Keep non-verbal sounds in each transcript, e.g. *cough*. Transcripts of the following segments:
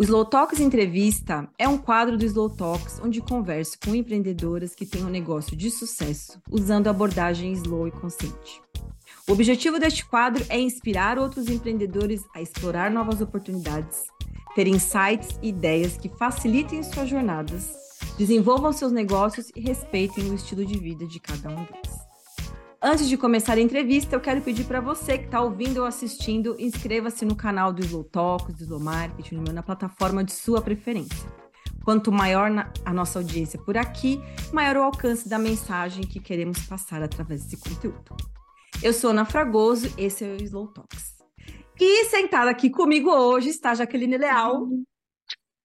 O Slow Talks Entrevista é um quadro do Slow Talks onde converso com empreendedoras que têm um negócio de sucesso usando abordagem slow e consciente. O objetivo deste quadro é inspirar outros empreendedores a explorar novas oportunidades, ter insights e ideias que facilitem suas jornadas, desenvolvam seus negócios e respeitem o estilo de vida de cada um deles. Antes de começar a entrevista, eu quero pedir para você que está ouvindo ou assistindo, inscreva-se no canal do Slow Talks, do Slow Marketing, na plataforma de sua preferência. Quanto maior a nossa audiência por aqui, maior o alcance da mensagem que queremos passar através desse conteúdo. Eu sou Ana Fragoso, esse é o Slow Talks. E sentada aqui comigo hoje está Jaqueline Leal,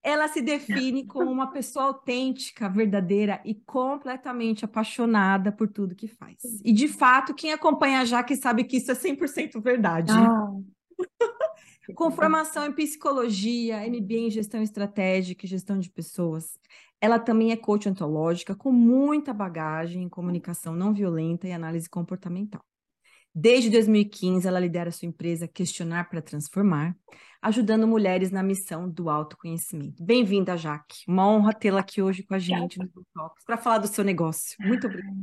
ela se define como uma pessoa autêntica, verdadeira e completamente apaixonada por tudo que faz. E, de fato, quem acompanha a Jaque sabe que isso é 100% verdade. Ah. *laughs* Com formação em psicologia, MBA em gestão estratégica e gestão de pessoas. Ela também é coach ontológica, com muita bagagem em comunicação não violenta e análise comportamental. Desde 2015, ela lidera sua empresa Questionar para Transformar, ajudando mulheres na missão do autoconhecimento. Bem-vinda, Jaque. Uma honra tê-la aqui hoje com a gente no Talks para falar do seu negócio. Muito obrigada.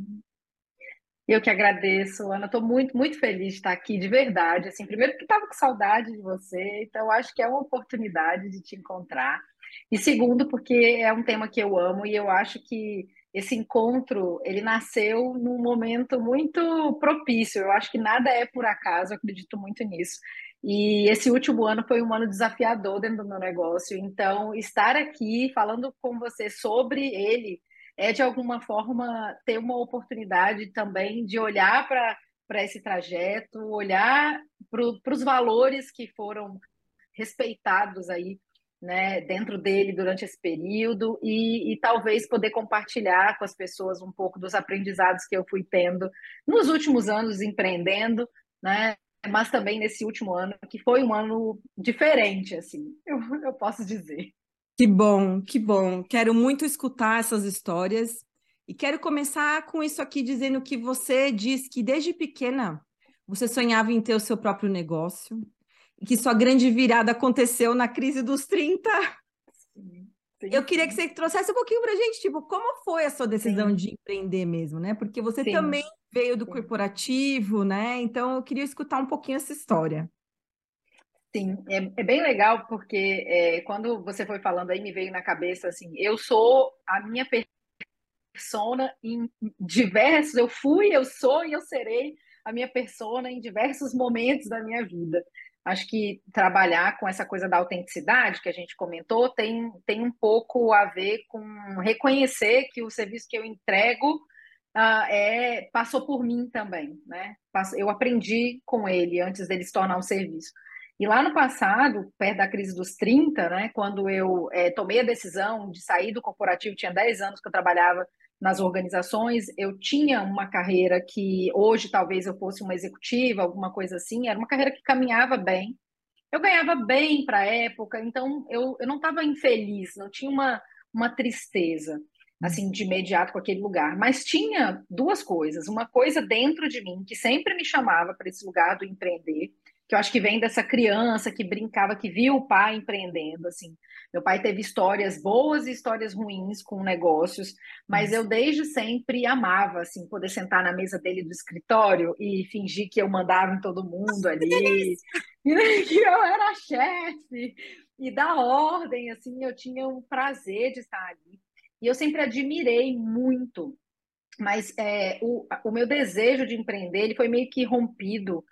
Eu que agradeço, Ana. Estou muito, muito feliz de estar aqui, de verdade. Assim, primeiro porque estava com saudade de você, então acho que é uma oportunidade de te encontrar. E segundo, porque é um tema que eu amo e eu acho que esse encontro ele nasceu num momento muito propício. Eu acho que nada é por acaso, eu acredito muito nisso. E esse último ano foi um ano desafiador dentro do meu negócio. Então, estar aqui falando com você sobre ele é de alguma forma ter uma oportunidade também de olhar para esse trajeto, olhar para os valores que foram respeitados aí né, dentro dele durante esse período e, e, talvez poder compartilhar com as pessoas um pouco dos aprendizados que eu fui tendo nos últimos anos empreendendo, né, mas também nesse último ano, que foi um ano diferente, assim, eu, eu posso dizer. Que bom, que bom. Quero muito escutar essas histórias e quero começar com isso aqui dizendo que você diz que desde pequena você sonhava em ter o seu próprio negócio, que sua grande virada aconteceu na crise dos 30. Sim, sim, eu queria que você trouxesse um pouquinho para a gente, tipo, como foi a sua decisão sim. de empreender mesmo, né? Porque você também veio do corporativo, né? Então eu queria escutar um pouquinho essa história. Sim, é, é bem legal porque é, quando você foi falando aí me veio na cabeça assim, eu sou a minha persona em diversos, eu fui, eu sou e eu serei a minha persona em diversos momentos da minha vida. Acho que trabalhar com essa coisa da autenticidade que a gente comentou tem, tem um pouco a ver com reconhecer que o serviço que eu entrego uh, é, passou por mim também, né? Eu aprendi com ele antes dele se tornar um serviço. E lá no passado, perto da crise dos 30, né, quando eu é, tomei a decisão de sair do corporativo, tinha 10 anos que eu trabalhava nas organizações, eu tinha uma carreira que hoje talvez eu fosse uma executiva, alguma coisa assim, era uma carreira que caminhava bem. Eu ganhava bem para a época, então eu, eu não estava infeliz, não tinha uma, uma tristeza assim de imediato com aquele lugar, mas tinha duas coisas, uma coisa dentro de mim que sempre me chamava para esse lugar do empreender, que eu acho que vem dessa criança que brincava, que viu o pai empreendendo, assim. Meu pai teve histórias boas e histórias ruins com negócios, mas eu desde sempre amava, assim, poder sentar na mesa dele do escritório e fingir que eu mandava em todo mundo ali, *laughs* que eu era chefe, e dar ordem, assim, eu tinha um prazer de estar ali. E eu sempre admirei muito, mas é, o, o meu desejo de empreender, ele foi meio que rompido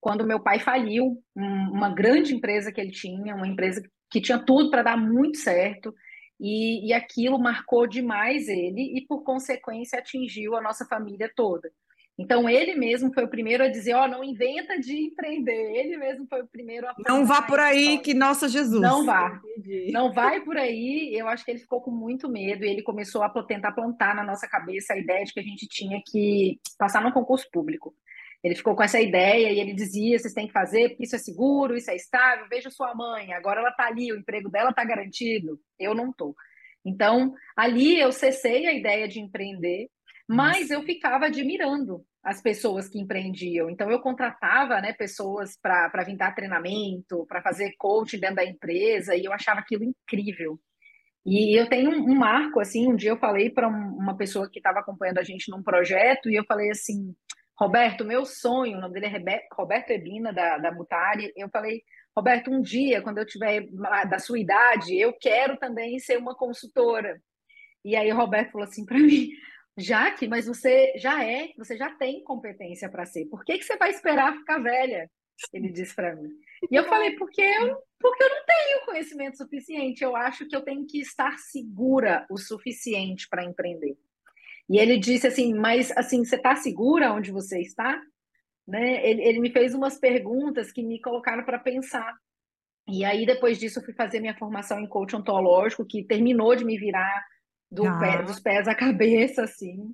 quando meu pai faliu uma grande empresa que ele tinha, uma empresa que tinha tudo para dar muito certo, e, e aquilo marcou demais ele e, por consequência, atingiu a nossa família toda. Então, ele mesmo foi o primeiro a dizer: Ó, oh, não inventa de empreender. Ele mesmo foi o primeiro a. Não vá por aí, que nossa Jesus. Não vá. Entendi. Não vai por aí. Eu acho que ele ficou com muito medo e ele começou a tentar plantar na nossa cabeça a ideia de que a gente tinha que passar no concurso público. Ele ficou com essa ideia e ele dizia: vocês têm que fazer, porque isso é seguro, isso é estável. Veja sua mãe, agora ela está ali, o emprego dela está garantido. Eu não estou. Então, ali eu cessei a ideia de empreender, mas eu ficava admirando as pessoas que empreendiam. Então, eu contratava né, pessoas para vir dar treinamento, para fazer coaching dentro da empresa, e eu achava aquilo incrível. E eu tenho um, um marco, assim, um dia eu falei para um, uma pessoa que estava acompanhando a gente num projeto, e eu falei assim, Roberto, meu sonho, o nome dele é Roberto Ebina, da, da Mutari, eu falei, Roberto, um dia, quando eu tiver da sua idade, eu quero também ser uma consultora. E aí o Roberto falou assim para *laughs* mim, Jaque, mas você já é, você já tem competência para ser. Por que, que você vai esperar ficar velha? Ele disse para mim. E eu falei, porque eu, porque eu não tenho conhecimento suficiente. Eu acho que eu tenho que estar segura o suficiente para empreender. E ele disse assim, mas assim, você está segura onde você está? Né? Ele, ele me fez umas perguntas que me colocaram para pensar. E aí, depois disso, eu fui fazer minha formação em coach ontológico, que terminou de me virar do ah. pé, dos pés à *laughs* cabeça, assim.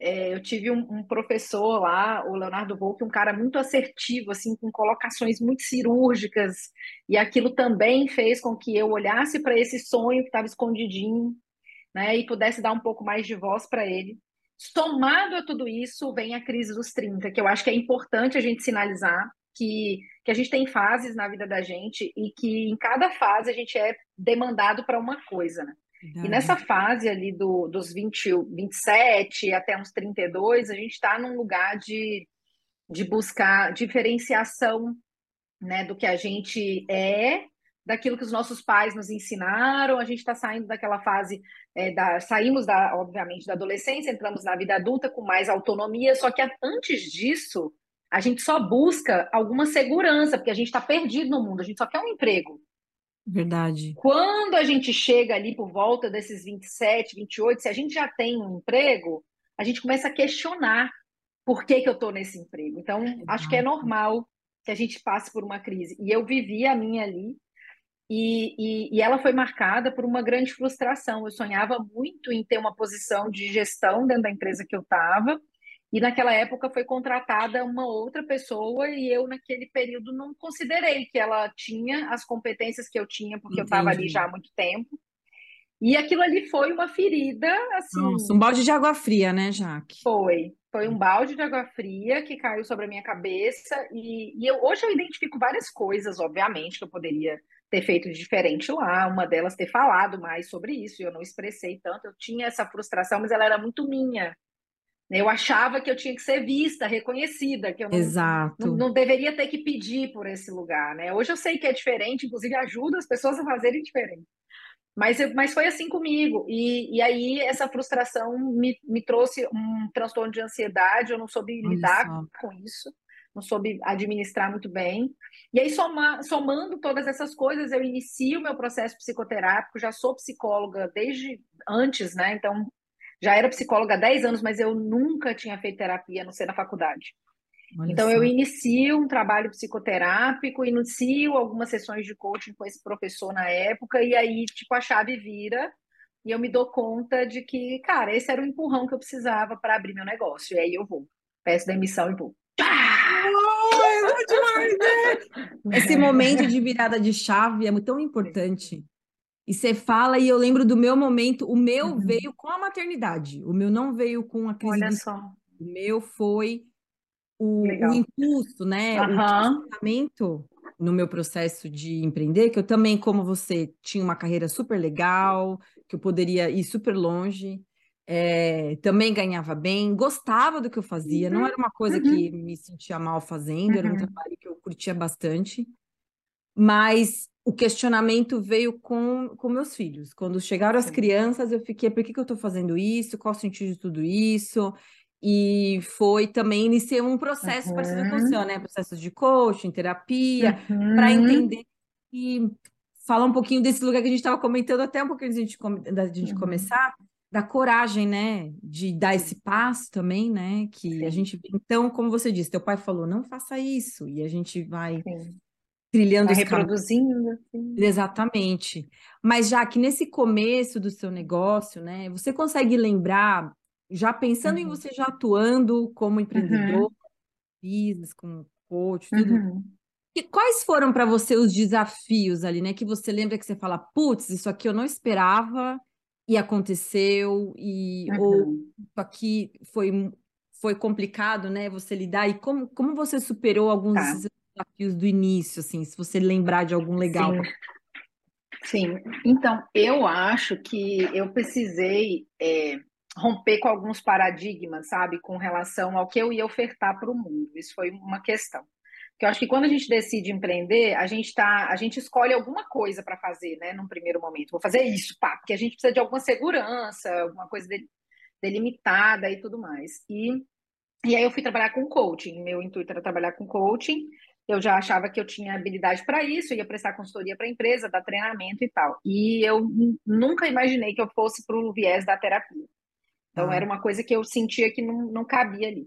É, eu tive um, um, professor lá, o Leonardo Volk, um cara muito assertivo, assim, com colocações muito cirúrgicas, e aquilo também fez com que eu olhasse para esse sonho que estava escondidinho, né, e pudesse dar um pouco mais de voz para ele. Somado a tudo isso, vem a crise dos 30, que eu acho que é importante a gente sinalizar que, que a gente tem fases na vida da gente e que em cada fase a gente é demandado para uma coisa, né? E nessa fase ali do, dos 20, 27 até uns 32, a gente está num lugar de, de buscar diferenciação né, do que a gente é, daquilo que os nossos pais nos ensinaram. A gente está saindo daquela fase, é, da, saímos, da, obviamente, da adolescência, entramos na vida adulta com mais autonomia, só que antes disso, a gente só busca alguma segurança, porque a gente está perdido no mundo, a gente só quer um emprego. Verdade. Quando a gente chega ali por volta desses 27, 28, se a gente já tem um emprego, a gente começa a questionar por que, que eu estou nesse emprego. Então, acho que é normal que a gente passe por uma crise. E eu vivi a minha ali, e, e, e, ela foi marcada por uma grande frustração. Eu sonhava muito em ter uma posição de gestão dentro da empresa que eu estava, e naquela época foi contratada uma outra pessoa e eu, naquele período, não considerei que ela tinha as competências que eu tinha, porque Entendi. eu estava ali já há muito tempo. E aquilo ali foi uma ferida, assim. Nossa, um balde de água fria, né, Jaque? Foi. Foi um balde de água fria que caiu sobre a minha cabeça. E, e eu, hoje eu identifico várias coisas, obviamente, que eu poderia ter feito diferente lá. Uma delas ter falado mais sobre isso, e eu não expressei tanto. Eu tinha essa frustração, mas ela era muito minha. Eu achava que eu tinha que ser vista, reconhecida, que eu não, Exato. não, não, deveria ter que pedir por esse lugar, né? Hoje eu sei que é diferente, inclusive ajuda as pessoas a fazerem diferente. Mas, mas foi assim comigo. E, e aí essa frustração me, me trouxe um transtorno de ansiedade, eu não soube lidar com isso, não soube administrar muito bem. E aí, soma, somando todas essas coisas, eu inicio o meu processo psicoterápico, já sou psicóloga desde antes, né? Então, já era psicóloga há 10 anos, mas eu nunca tinha feito terapia, a não ser na faculdade. Olha então, eu inicio um trabalho psicoterápico, inicio algumas sessões de coaching com esse professor na época, e aí, tipo, a chave vira e eu me dou conta de que, cara, esse era o empurrão que eu precisava para abrir meu negócio. E aí eu vou, peço demissão e vou. Demais, né? Esse momento de virada de chave é tão importante. E você fala, e eu lembro do meu momento, o meu uhum. veio com a maternidade, o meu não veio com a crise Olha só. O meu foi o, o impulso, né? Uhum. O pensamento no meu processo de empreender, que eu também, como você, tinha uma carreira super legal, que eu poderia ir super longe, é, também ganhava bem, gostava do que eu fazia, uhum. não era uma coisa uhum. que me sentia mal fazendo, era um uhum. trabalho que eu curtia bastante, mas o questionamento veio com, com meus filhos. Quando chegaram as crianças, eu fiquei, por que, que eu estou fazendo isso? Qual o sentido de tudo isso? E foi também, iniciei um processo uhum. parecido com o seu, né? Processos de coaching, terapia, uhum. para entender e falar um pouquinho desse lugar que a gente estava comentando até um pouquinho antes de a gente, da gente uhum. começar, da coragem, né? De dar esse passo também, né? Que Sim. a gente. Então, como você disse, teu pai falou, não faça isso, e a gente vai. Sim trilhando tá reproduzindo. Assim. Exatamente. Mas já que nesse começo do seu negócio, né, você consegue lembrar, já pensando uhum. em você já atuando como empreendedor, uhum. business, como coach, tudo. Uhum. E quais foram para você os desafios ali, né? Que você lembra que você fala, putz, isso aqui eu não esperava e aconteceu, e ou uhum. isso aqui foi foi complicado, né, você lidar e como, como você superou alguns Tá. desafios do início, assim, se você lembrar de algum legal. Sim. Sim, então eu acho que eu precisei é, romper com alguns paradigmas, sabe, com relação ao que eu ia ofertar para o mundo. Isso foi uma questão. Porque eu acho que quando a gente decide empreender, a gente tá, a gente escolhe alguma coisa para fazer, né, num primeiro momento. Vou fazer isso, pá, porque a gente precisa de alguma segurança, alguma coisa de, delimitada e tudo mais. E, e aí eu fui trabalhar com coaching. Meu intuito era trabalhar com coaching eu já achava que eu tinha habilidade para isso, ia prestar consultoria para a empresa, dar treinamento e tal. E eu nunca imaginei que eu fosse para o viés da terapia. Então, ah. era uma coisa que eu sentia que não, não cabia ali.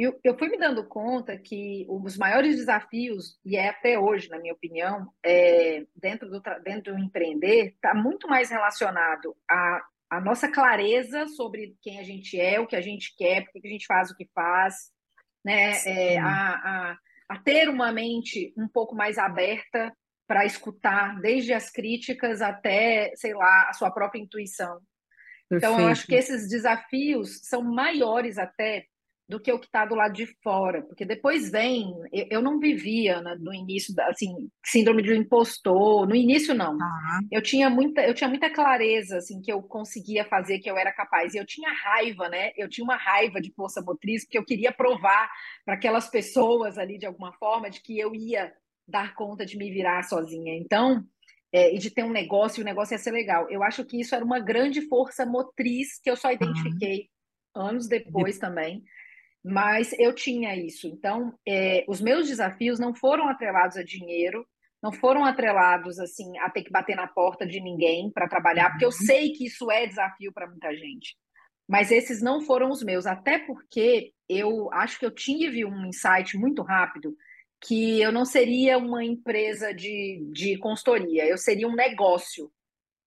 E eu, eu fui me dando conta que os maiores desafios, e é até hoje, na minha opinião, é, dentro, do, dentro do empreender, está muito mais relacionado a, a nossa clareza sobre quem a gente é, o que a gente quer, por que a gente faz o que faz, né? É, a, a a ter uma mente um pouco mais aberta para escutar desde as críticas até, sei lá, a sua própria intuição. Perfeito. Então, eu acho que esses desafios são maiores até do que o que está do lado de fora, porque depois vem, eu, eu não vivia né, no início, assim, síndrome do impostor, no início não, uhum. eu tinha muita, eu tinha muita clareza, assim, que eu conseguia fazer, que eu era capaz, e eu tinha raiva, né, eu tinha uma raiva de força motriz, porque eu queria provar para aquelas pessoas ali, de alguma forma, de que eu ia dar conta de me virar sozinha, então, é, e de ter um negócio, e o negócio ia ser legal, eu acho que isso era uma grande força motriz que eu só identifiquei uhum. anos depois de... também, mas eu tinha isso. Então, é, os meus desafios não foram atrelados a dinheiro, não foram atrelados assim a ter que bater na porta de ninguém para trabalhar, porque eu uhum. sei que isso é desafio para muita gente. Mas esses não foram os meus, até porque eu acho que eu tive um insight muito rápido que eu não seria uma empresa de, de consultoria, eu seria um negócio.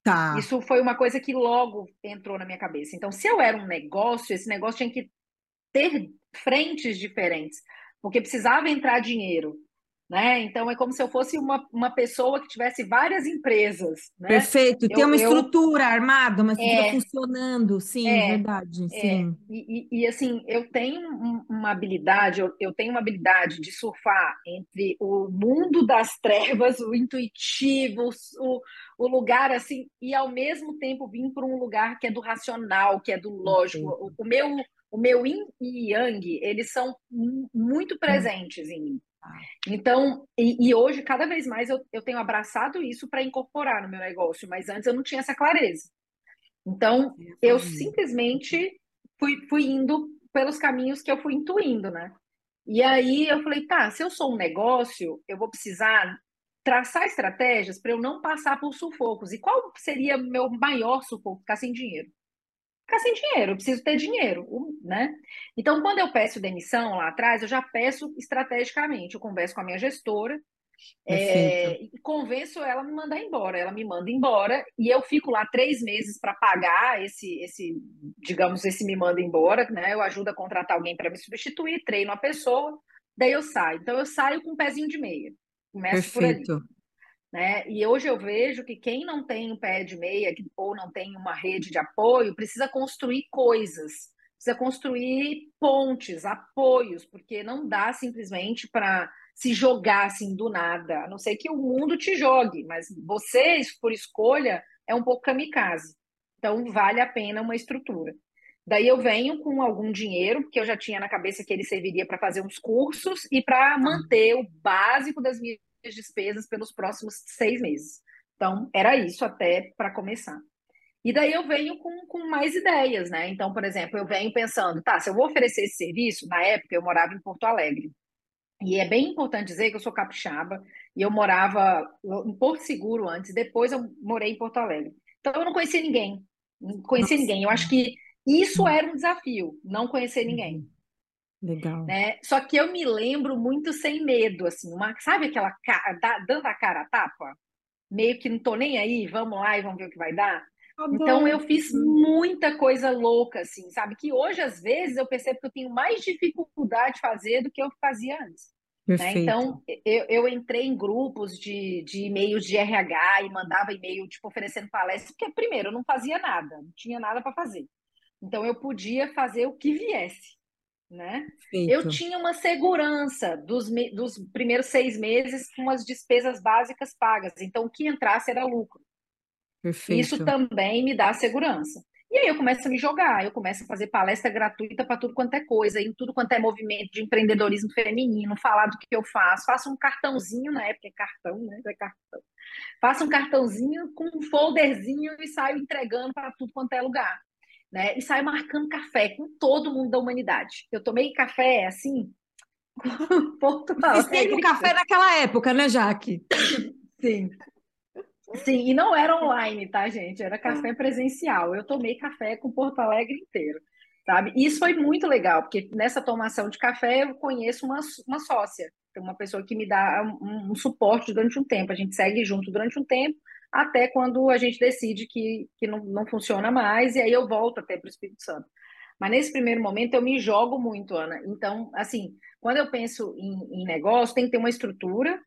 Tá. Isso foi uma coisa que logo entrou na minha cabeça. Então, se eu era um negócio, esse negócio tinha que ter frentes diferentes, porque precisava entrar dinheiro. Né? Então é como se eu fosse uma, uma pessoa que tivesse várias empresas. Né? Perfeito, tem uma estrutura eu... armada, uma estrutura é, funcionando, sim, é, verdade. É. Sim. E, e, e, assim, eu tenho uma habilidade, eu, eu tenho uma habilidade de surfar entre o mundo das trevas, o intuitivo, o, o lugar assim, e ao mesmo tempo vir para um lugar que é do racional, que é do lógico. O, o meu o meu yin e yang, eles são muito presentes em mim. Tá. Então, e, e hoje, cada vez mais, eu, eu tenho abraçado isso para incorporar no meu negócio, mas antes eu não tinha essa clareza. Então, eu simplesmente fui, fui indo pelos caminhos que eu fui intuindo, né? E aí eu falei, tá, se eu sou um negócio, eu vou precisar traçar estratégias para eu não passar por sufocos. E qual seria o meu maior sufoco? Ficar sem dinheiro ficar sem dinheiro, eu preciso ter dinheiro, né? Então, quando eu peço demissão lá atrás, eu já peço estrategicamente, eu converso com a minha gestora é, e convenço ela a me mandar embora. Ela me manda embora e eu fico lá três meses para pagar esse, esse, digamos, esse me manda embora, né? Eu ajudo a contratar alguém para me substituir, treino a pessoa, daí eu saio. Então eu saio com um pezinho de meia. Começo Perfeito. por ali. Né? E hoje eu vejo que quem não tem um pé de meia ou não tem uma rede de apoio precisa construir coisas, precisa construir pontes, apoios, porque não dá simplesmente para se jogar assim do nada, a não ser que o mundo te jogue, mas você, por escolha, é um pouco kamikaze. Então, vale a pena uma estrutura. Daí eu venho com algum dinheiro, porque eu já tinha na cabeça que ele serviria para fazer uns cursos e para manter o básico das minhas despesas pelos próximos seis meses. Então, era isso até para começar. E daí eu venho com, com mais ideias, né? Então, por exemplo, eu venho pensando, tá, se eu vou oferecer esse serviço, na época eu morava em Porto Alegre. E é bem importante dizer que eu sou capixaba e eu morava em Porto Seguro antes, depois eu morei em Porto Alegre. Então eu não conhecia ninguém, não conhecia Nossa. ninguém. Eu acho que isso era um desafio, não conhecer ninguém. Legal. Né? Só que eu me lembro muito sem medo, assim, uma, sabe aquela cara, dando a cara a tapa? Meio que não tô nem aí, vamos lá e vamos ver o que vai dar. Tá então eu fiz muita coisa louca, assim, sabe? Que hoje, às vezes, eu percebo que eu tenho mais dificuldade de fazer do que eu fazia antes. Né? Então, eu, eu entrei em grupos de, de e-mails de RH e mandava e-mail, tipo, oferecendo palestras, porque, primeiro, eu não fazia nada, não tinha nada para fazer. Então, eu podia fazer o que viesse. Né? Eu tinha uma segurança dos, dos primeiros seis meses com as despesas básicas pagas. Então, o que entrasse era lucro. Perfeito. Isso também me dá segurança. E aí eu começo a me jogar, eu começo a fazer palestra gratuita para tudo quanto é coisa, em tudo quanto é movimento de empreendedorismo feminino, falar do que eu faço, faço um cartãozinho, na época é cartão, né? É cartão. Faço um cartãozinho com um folderzinho e saio entregando para tudo quanto é lugar né? E saio marcando café com todo mundo da humanidade. Eu tomei café assim. *laughs* Portugal. E o café naquela época, né, Jaque? Sim. Sim, e não era online, tá, gente? Era café presencial. Eu tomei café com Porto Alegre inteiro, sabe? E isso foi muito legal, porque nessa tomação de café eu conheço uma, uma sócia, uma pessoa que me dá um, um suporte durante um tempo. A gente segue junto durante um tempo, até quando a gente decide que, que não, não funciona mais, e aí eu volto até para o Espírito Santo. Mas nesse primeiro momento eu me jogo muito, Ana. Então, assim, quando eu penso em, em negócio, tem que ter uma estrutura,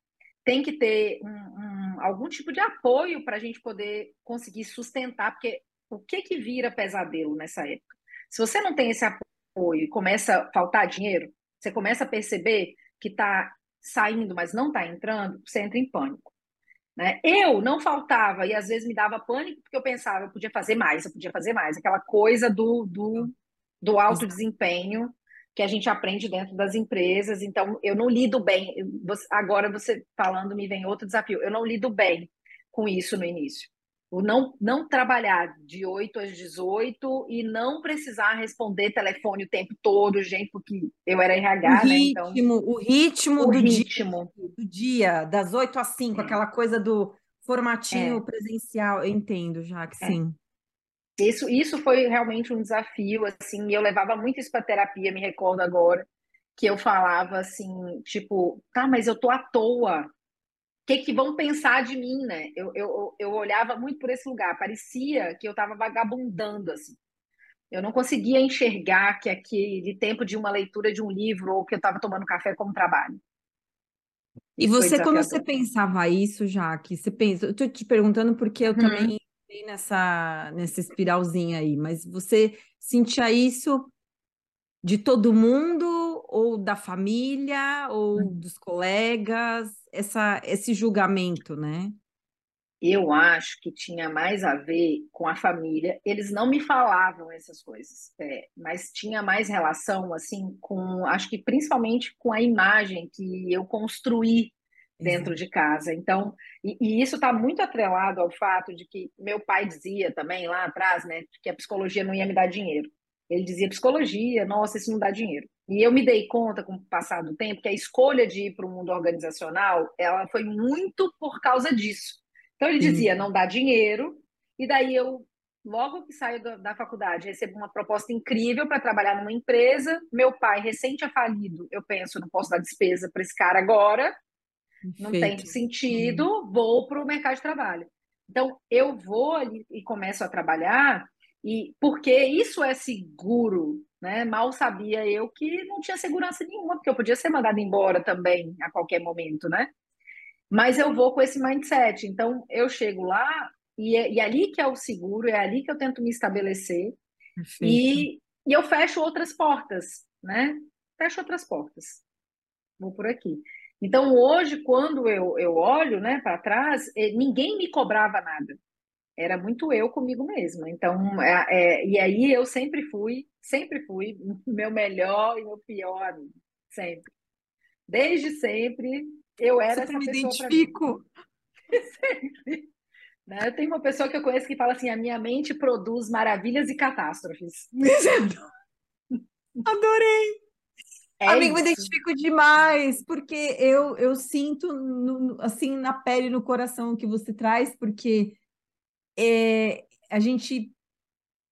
tem que ter um, um, algum tipo de apoio para a gente poder conseguir sustentar, porque o que que vira pesadelo nessa época? Se você não tem esse apoio e começa a faltar dinheiro, você começa a perceber que está saindo, mas não está entrando, você entra em pânico. Né? Eu não faltava, e às vezes me dava pânico, porque eu pensava, eu podia fazer mais, eu podia fazer mais. Aquela coisa do, do, do alto desempenho que a gente aprende dentro das empresas. Então, eu não lido bem. Agora, você falando, me vem outro desafio. Eu não lido bem com isso no início. O não, não trabalhar de 8 às 18 e não precisar responder telefone o tempo todo, gente, porque eu era RH, o né? Ritmo, então, o ritmo o do ritmo dia, do dia, das 8 às 5, é. aquela coisa do formatinho é. presencial, eu entendo já que é. sim. Isso, isso foi realmente um desafio, assim, eu levava muito isso para terapia, me recordo agora, que eu falava assim, tipo, tá, mas eu tô à toa, que, que vão pensar de mim, né? Eu, eu, eu olhava muito por esse lugar, parecia que eu estava vagabundando, assim. Eu não conseguia enxergar que aquele tempo de uma leitura de um livro ou que eu estava tomando café como trabalho. E você, quando você pensava isso, Jaque, você pensa, eu estou te perguntando porque eu uhum. também entrei nessa, nessa espiralzinha aí, mas você sentia isso de todo mundo, ou da família, ou uhum. dos colegas? essa, esse julgamento, né? Eu acho que tinha mais a ver com a família. Eles não me falavam essas coisas, é, mas tinha mais relação, assim, com, acho que principalmente com a imagem que eu construí dentro de casa. Então, e, e isso está muito atrelado ao fato de que meu pai dizia também lá atrás, né, que a psicologia não ia me dar dinheiro. Ele dizia psicologia, nossa, isso não dá dinheiro. E eu me dei conta, com o passar do tempo, que a escolha de ir para o mundo organizacional, ela foi muito por causa disso. Então ele dizia, não dá dinheiro, e daí eu, logo que saio da, da faculdade, recebo uma proposta incrível para trabalhar numa empresa. Meu pai, recente é falido, eu penso, não posso dar despesa para esse cara agora, Perfeito. não tem sentido, vou para o mercado de trabalho. Então, eu vou ali e começo a trabalhar e porque isso é seguro, né? Mal sabia eu que não tinha segurança nenhuma, porque eu podia ser mandada embora também a qualquer momento, né? Mas eu vou com esse mindset. Então, eu chego lá e é, e é ali que é o seguro, é ali que eu tento me estabelecer. E, e eu fecho outras portas, né? Fecho outras portas. Vou por aqui. Então, hoje, quando eu, eu olho né, para trás, eh, ninguém me cobrava nada era muito eu comigo mesma. Então, é, é, e aí eu sempre fui, sempre fui *laughs* meu melhor e meu pior amigo, sempre. Desde sempre eu era Super essa me pessoa. Identifico. *laughs* sempre. Né? Tem uma pessoa que eu conheço que fala assim: a minha mente produz maravilhas e catástrofes. *laughs* Adorei. É Amigo, me identifico demais, porque eu, eu sinto no, assim na pele, no coração o que você traz, porque é, a gente.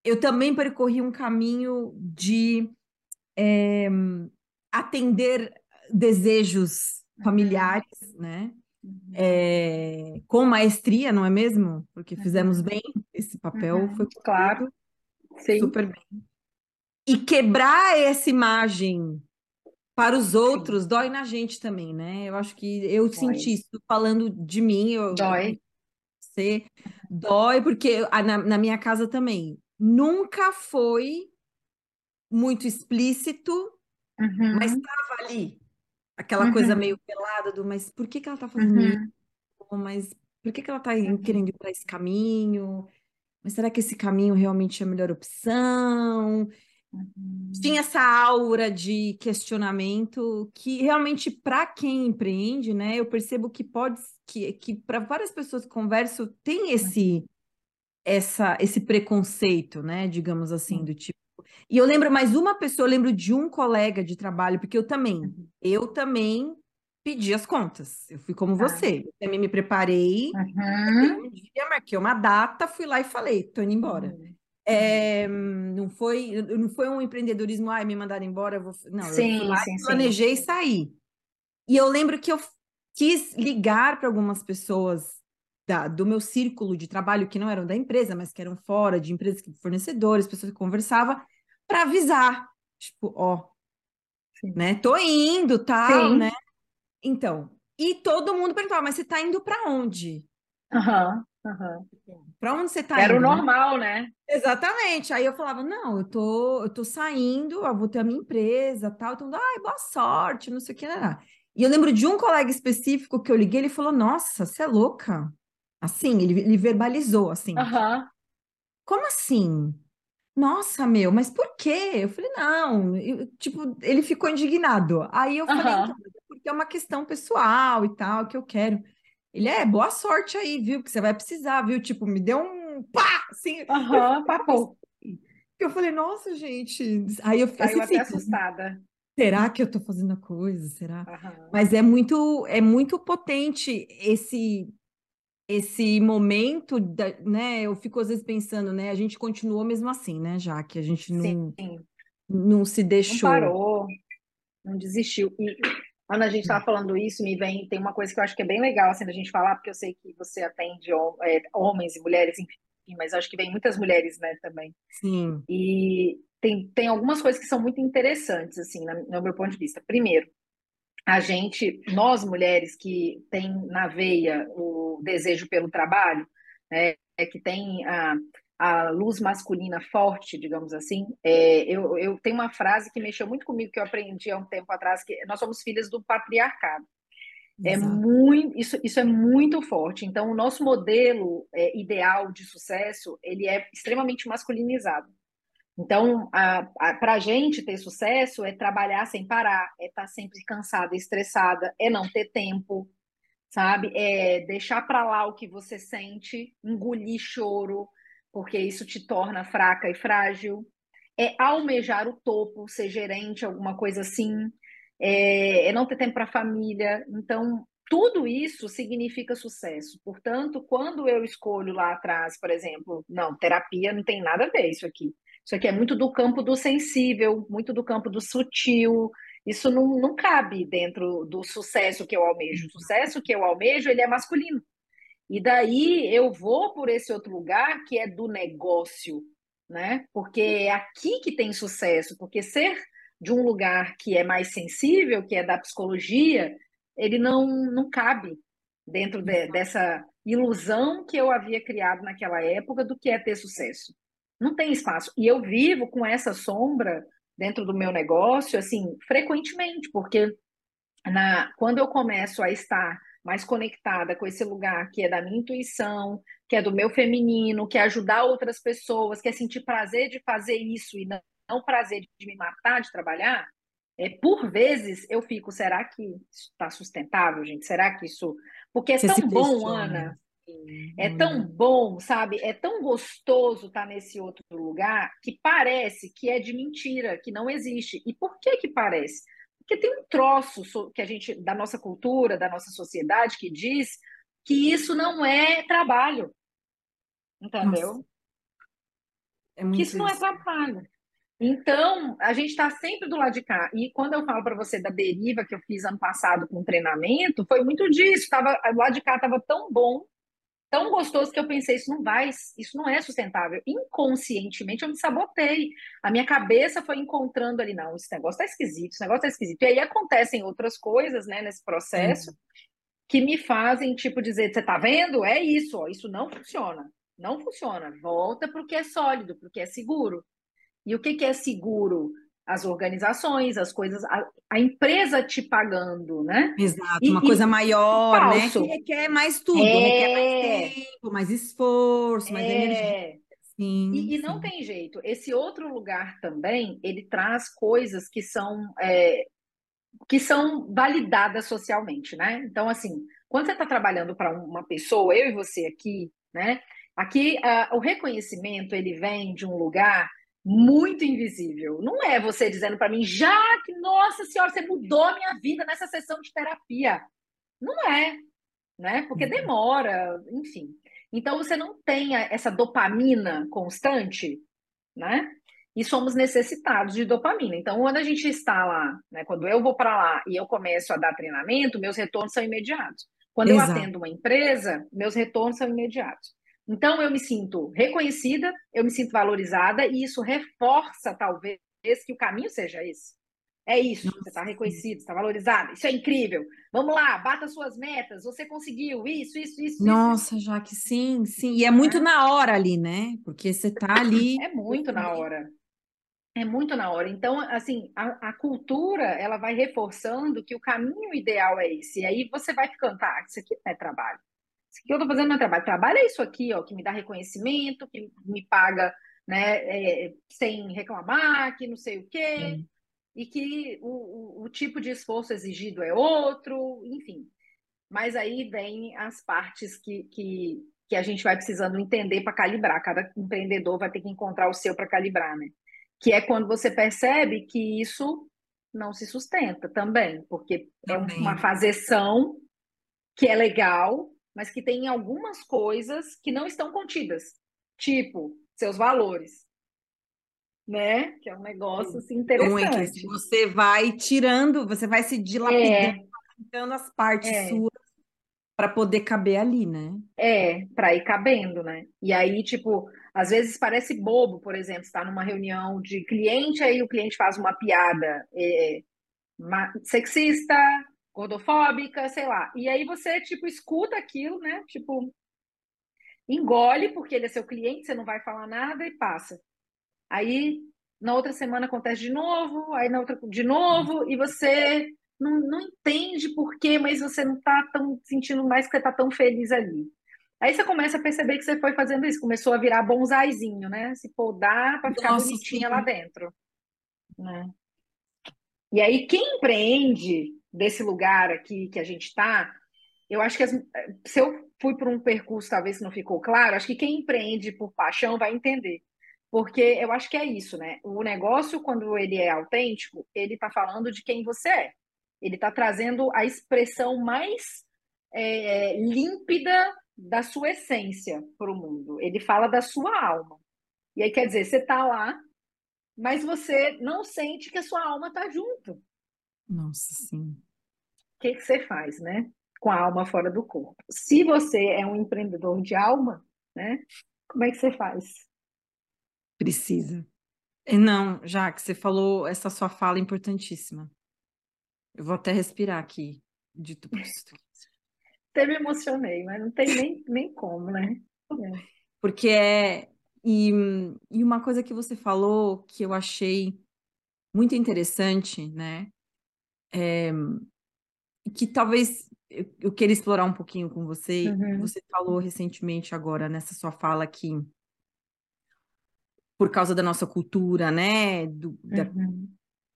Eu também percorri um caminho de é, atender desejos uhum. familiares, né? É, com maestria, não é mesmo? Porque fizemos uhum. bem esse papel, uhum, foi claro, Sim. super bem. E quebrar essa imagem para os outros Sim. dói na gente também, né? Eu acho que eu dói. senti isso falando de mim. Eu, dói. Você dói, porque na, na minha casa também nunca foi muito explícito Uhum. Mas estava ali, aquela coisa Uhum. meio pelada do, mas por que que ela está fazendo isso? Uhum. Mas por que que ela está querendo ir para esse caminho? Mas será que esse caminho realmente é a melhor opção? Uhum. Tinha essa aura de questionamento que realmente, para quem empreende, né, eu percebo que pode, que, que para várias pessoas que converso, tem esse, essa, esse preconceito, né, digamos assim, do tipo. E eu lembro mais uma pessoa, eu lembro de um colega de trabalho, porque eu também, Uhum. eu também pedi as contas. Eu fui como Tá. você. Eu também me preparei, Uhum. um dia marquei uma data, fui lá e falei, tô indo embora. Uhum. É, não foi, não foi um empreendedorismo, ai, me mandaram embora, eu vou... Não, eu Sim, lá sim, e sim. planejei e. E eu lembro que eu quis ligar para algumas pessoas da, do meu círculo de trabalho que não eram da empresa, mas que eram fora de empresas, fornecedores, pessoas que conversava, para avisar, tipo, ó, Sim. né, tô indo, tal, Sim. né? Então, e todo mundo perguntava, mas você tá indo para onde? Aham, aham. Para onde você tá Era o indo? né? normal, né? Exatamente. Aí eu falava, não, eu tô, eu tô saindo, eu vou ter a minha empresa, tal. Então, ai, boa sorte, não sei o que, não. E eu lembro de um colega específico que eu liguei, ele falou, nossa, você é louca? Assim, ele, ele verbalizou, assim, Aham. como assim? Nossa, meu, mas por quê? Eu falei, não, eu- tipo, ele ficou indignado. Aí eu falei, então, é porque é uma questão pessoal e tal, que eu quero. Ele, é, boa sorte aí, viu, que você vai precisar, viu? Tipo, me deu um pá, assim, Aham, papo. Eu falei, nossa, gente. Aí eu até fica, assustada. será que eu tô fazendo a coisa? Será? Aham. Mas é muito, é muito potente esse esse momento, da, né? Eu fico às vezes pensando, né? A gente continuou mesmo assim, né? Já que a gente não, Sim, não se não deixou. parou, não desistiu. E quando a gente estava falando isso, me vem, tem uma coisa que eu acho que é bem legal assim da gente falar, porque eu sei que você atende é, homens e mulheres, enfim, mas acho que vem muitas mulheres, né, também. Sim, E tem, tem algumas coisas que são muito interessantes, assim, na- no meu ponto de vista. Primeiro, a gente, nós mulheres que tem na veia o desejo pelo trabalho, né, é que tem a, a luz masculina forte, digamos assim, é, eu, eu tenho uma frase que mexeu muito comigo, que eu aprendi há um tempo atrás, que nós somos filhas do patriarcado. É muito, isso, isso é muito forte. Então, o nosso modelo é, ideal de sucesso, ele é extremamente masculinizado. Então, para a gente ter sucesso é trabalhar sem parar, é estar sempre cansada, estressada, é não ter tempo, sabe? É deixar para lá o que você sente, engolir choro, porque isso te torna fraca e frágil. É almejar o topo, ser gerente, alguma coisa assim. É, é não ter tempo para a família. Então, tudo isso significa sucesso. Portanto, quando eu escolho lá atrás, por exemplo, não, terapia não tem nada a ver isso aqui. Isso aqui é muito do campo do sensível, muito do campo do sutil. Isso não, não cabe dentro do sucesso que eu almejo. O sucesso que eu almejo, ele é masculino. E daí eu vou por esse outro lugar que é do negócio, né? Porque é aqui que tem sucesso, porque ser de um lugar que é mais sensível, que é da psicologia, ele não, não cabe dentro de, dessa ilusão que eu havia criado naquela época do que é ter sucesso. Não tem espaço. E eu vivo com essa sombra dentro do meu negócio, assim, frequentemente, porque na, quando eu começo a estar mais conectada com esse lugar que é da minha intuição, que é do meu feminino, que é ajudar outras pessoas, que é sentir prazer de fazer isso e não, não prazer de me matar de trabalhar, é, por vezes eu fico, será que isso está sustentável, gente? Será que isso. Porque é Você tão bom, questiona. Ana. É tão não. bom, sabe? É tão gostoso estar nesse outro lugar que parece que é de mentira, que não existe. E por que que parece? Porque tem um troço que a gente da nossa cultura, da nossa sociedade que diz que isso não é trabalho, Nossa, entendeu? é Que muito isso não é trabalho. Então, a gente está sempre do lado de cá. E quando eu falo para você da deriva que eu fiz ano passado com treinamento, foi muito disso. Tava, o lado de cá estava tão bom, tão gostoso que eu pensei, isso não vai, isso não é sustentável. Inconscientemente eu me sabotei. A minha cabeça foi encontrando ali, não, esse negócio tá esquisito, esse negócio tá esquisito. E aí acontecem outras coisas, né, nesse processo, Sim. que me fazem, tipo, dizer, você tá vendo? É isso, ó, isso não funciona. Não funciona. Volta para o que é sólido, para o que é seguro. E o que, que é seguro? As organizações, as coisas, a, a empresa te pagando, né? Exato, e, uma e, coisa maior, falso. né? Que requer mais tudo, é... requer mais tempo, mais esforço, mais é... energia. Sim, e, e, não tem jeito. Esse outro lugar também, ele traz coisas que são é, que são validadas socialmente, né? Então, assim, quando você está trabalhando para uma pessoa, eu e você aqui, né? Aqui uh, o reconhecimento ele vem de um lugar muito invisível. Não é você dizendo para mim, já que, nossa senhora, você mudou a minha vida nessa sessão de terapia. Não é, né? Porque uhum. demora, enfim. Então você não tem essa dopamina constante, né? E somos necessitados de dopamina. Então, quando a gente está lá, né, quando eu vou para lá e eu começo a dar treinamento, meus retornos são imediatos. Quando Exato. eu atendo uma empresa, meus retornos são imediatos. Então, eu me sinto reconhecida, eu me sinto valorizada, e isso reforça, talvez, que o caminho seja esse. É isso, você está reconhecido, está valorizado, isso é incrível. Vamos lá, bata suas metas, você conseguiu isso, isso, isso. Nossa, isso. Jaque, sim, sim. E é muito é. na hora ali, né? Porque você está ali. *clears throat* É muito na hora. É muito na hora. Então, assim, a, a, cultura, ela vai reforçando que o caminho ideal é esse. E aí você vai ficando, tá, isso aqui não é trabalho. Isso aqui eu estou fazendo meu trabalho. Trabalho é isso aqui, ó, que me dá reconhecimento, que me paga né, é, sem reclamar, que não sei o quê, e que o, o, o tipo de esforço exigido é outro, enfim. Mas aí vem as partes que, que, que a gente vai precisando entender para calibrar. Cada empreendedor vai ter que encontrar o seu para calibrar, né? Que é quando você percebe que isso não se sustenta também, porque também. é uma fazeção que é legal, mas que tem algumas coisas que não estão contidas, tipo seus valores, né? Que é um negócio assim, interessante. Então, é você vai tirando, você vai se dilapidando, é. as partes é. suas para poder caber ali, né? É, para ir cabendo, né? E aí, tipo, às vezes parece bobo, por exemplo, está numa reunião de cliente, aí o cliente faz uma piada é, sexista, gordofóbica, sei lá. E aí você, tipo, escuta aquilo, né? Tipo, engole, porque ele é seu cliente, você não vai falar nada e passa. Aí, na outra semana acontece de novo, aí na outra de novo, e você não, não entende por quê, mas você não tá tão sentindo mais que você tá tão feliz ali. Aí você começa a perceber que você foi fazendo isso, começou a virar bonsaizinho, né? Se podar para ficar Nossa, bonitinha sim. lá dentro. Né? E aí, quem empreende desse lugar aqui que a gente está, eu acho que as, se eu fui por um percurso, talvez não ficou claro, acho que quem empreende por paixão vai entender. Porque eu acho que é isso, né? O negócio, quando ele é autêntico, ele está falando de quem você é. Ele está trazendo a expressão mais é, límpida da sua essência para o mundo. Ele fala da sua alma. E aí quer dizer, você está lá, mas você não sente que a sua alma está junto. Nossa, sim. O que, que você faz, né? Com a alma fora do corpo. Se você é um empreendedor de alma, né? Como é que você faz? Precisa. Não, já que você falou, essa sua fala é importantíssima. Eu vou até respirar aqui, dito por Até me emocionei, mas não tem nem, nem como, né? É. Porque é. E, e uma coisa que você falou que eu achei muito interessante, né? É, que talvez eu, eu queira explorar um pouquinho com você. Uhum. Você falou recentemente agora nessa sua fala que por causa da nossa cultura, né, do, da, uhum.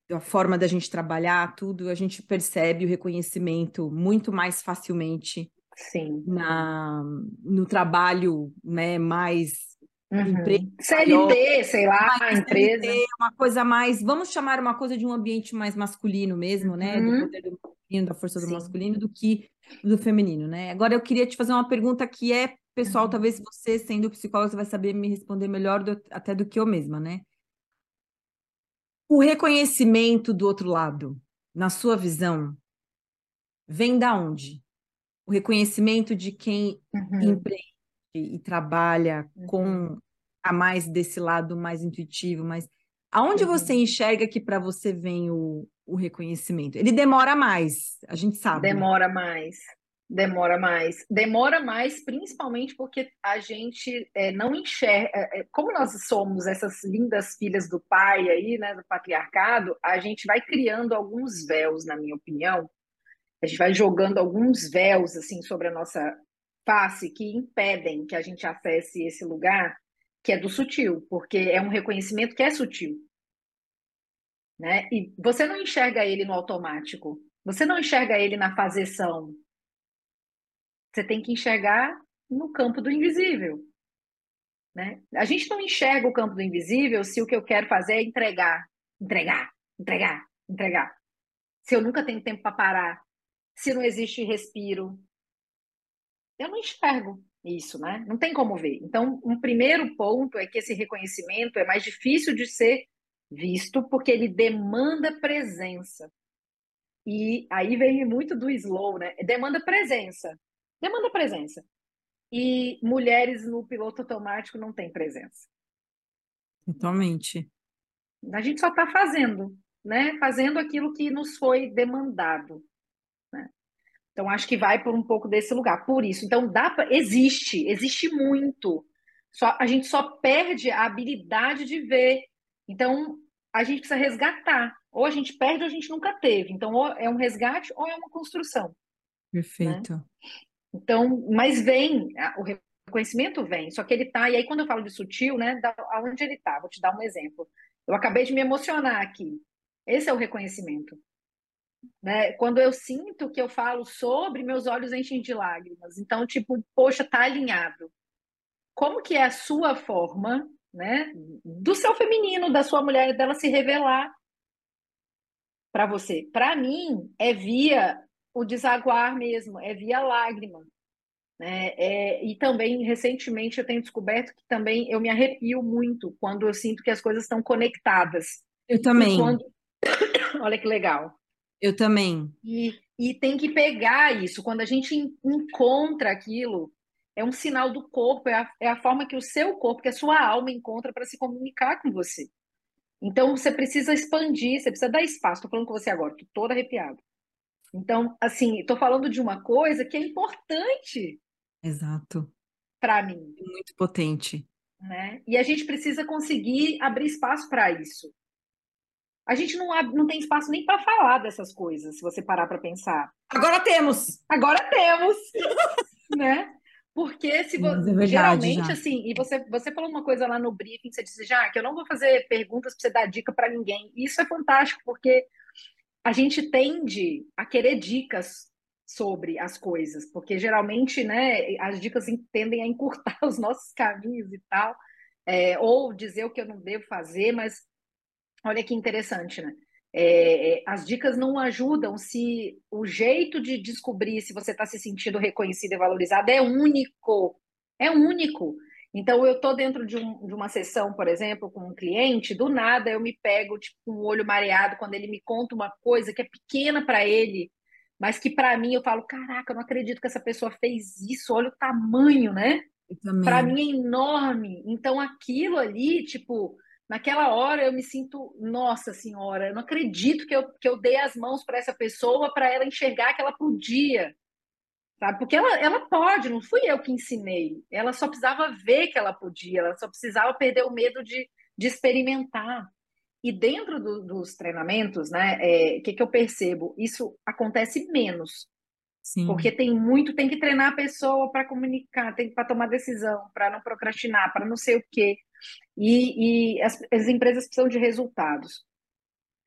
da, forma da gente trabalhar, tudo, a gente percebe o reconhecimento muito mais facilmente Sim. Na, no trabalho, né, mais Uhum. CLT, sei lá, empresa. CLT, uma coisa mais, vamos chamar uma coisa de um ambiente mais masculino mesmo, né? Do uhum. poder do masculino, da força do Sim. masculino, do que do feminino, né? Agora eu queria te fazer uma pergunta que é pessoal, uhum. talvez você, sendo psicóloga, você vai saber me responder melhor do, até do que eu mesma, né? O reconhecimento do outro lado, na sua visão, vem da onde? O reconhecimento de quem uhum. empreende e trabalha uhum. com a mais desse lado mais intuitivo, mas aonde uhum. você enxerga que para você vem o, o reconhecimento? Ele demora mais, a gente sabe. Né? Demora né? mais. Demora mais. Demora mais, principalmente porque a gente é, não enxerga. É, é, como nós somos essas lindas filhas do pai aí, né, do patriarcado, a gente vai criando alguns véus, na minha opinião. A gente vai jogando alguns véus assim sobre a nossa que impedem que a gente acesse esse lugar que é do sutil, porque é um reconhecimento que é sutil. Né? E você não enxerga ele no automático. Você não enxerga ele na fazeção, você tem que enxergar no campo do invisível. Né? A gente não enxerga o campo do invisível se o que eu quero fazer é entregar, entregar, entregar, entregar. Se eu nunca tenho tempo para parar, se não existe respiro, eu não enxergo isso, né? Não tem como ver. Então, um primeiro ponto é que esse reconhecimento é mais difícil de ser visto porque ele demanda presença. E aí vem muito do slow, né? Demanda presença demanda presença. E mulheres no piloto automático não têm presença. Totalmente. A gente só está fazendo, né? Fazendo aquilo que nos foi demandado. Né? Então, acho que vai por um pouco desse lugar. Por isso, então, dá pra... existe, existe muito. Só, a gente só perde a habilidade de ver. Então, a gente precisa resgatar. Ou a gente perde ou a gente nunca teve. Então, ou é um resgate ou é uma construção. Perfeito. Né? Então, mas vem, o reconhecimento vem, só que ele tá, e aí quando eu falo de sutil, né, da, aonde ele tá, vou te dar um exemplo. Eu acabei de me emocionar aqui. Esse é o reconhecimento. Né? Quando eu sinto que eu falo sobre, meus olhos enchem de lágrimas. Então, tipo, poxa, tá alinhado. Como que é a sua forma, né, do seu feminino, da sua mulher, dela se revelar para você? Para mim, é via o desaguar mesmo, é via lágrima. Né? É, e também, recentemente, eu tenho descoberto que também eu me arrepio muito quando eu sinto que as coisas estão conectadas. Eu também. Quando... *coughs* Olha que legal. Eu também. E, e tem que pegar isso. Quando a gente encontra aquilo, é um sinal do corpo, é a, é a forma que o seu corpo, que a sua alma encontra para se comunicar com você. Então, você precisa expandir, você precisa dar espaço. Estou falando com você agora, estou toda arrepiada. Então, assim, estou falando de uma coisa que é importante. Exato. Para mim. Muito potente. Né? E a gente precisa conseguir abrir espaço para isso. A gente não, não tem espaço nem para falar dessas coisas, se você parar para pensar. Agora temos! Agora temos! *laughs* né? Porque se você, é verdade, geralmente, já. assim, e você, você falou uma coisa lá no briefing, você disse já que eu não vou fazer perguntas para você dar dica para ninguém. Isso é fantástico, porque a gente tende a querer dicas sobre as coisas, porque geralmente, né, as dicas tendem a encurtar *laughs* os nossos caminhos e tal, é, ou dizer o que eu não devo fazer, mas olha que interessante, né? É, as dicas não ajudam se o jeito de descobrir se você está se sentindo reconhecido e valorizado é único, é único. Então, eu estou dentro de, um, de, uma sessão, por exemplo, com um cliente, do nada eu me pego tipo, com o olho mareado quando ele me conta uma coisa que é pequena para ele, mas que para mim eu falo: caraca, eu não acredito que essa pessoa fez isso, olha o tamanho, né? Para mim é enorme. Então, aquilo ali, tipo, naquela hora eu me sinto, nossa senhora, eu não acredito que eu, que eu dei as mãos para essa pessoa para ela enxergar que ela podia sabe? Porque ela, ela pode, não fui eu que ensinei. Ela só precisava ver que ela podia, ela só precisava perder o medo de, de experimentar. E dentro do, dos treinamentos, né, o é, que, que eu percebo? Isso acontece menos. Sim. Porque tem muito, tem que treinar a pessoa para comunicar, tem para tomar decisão, para não procrastinar, para não sei o quê. E, e as, as empresas precisam de resultados.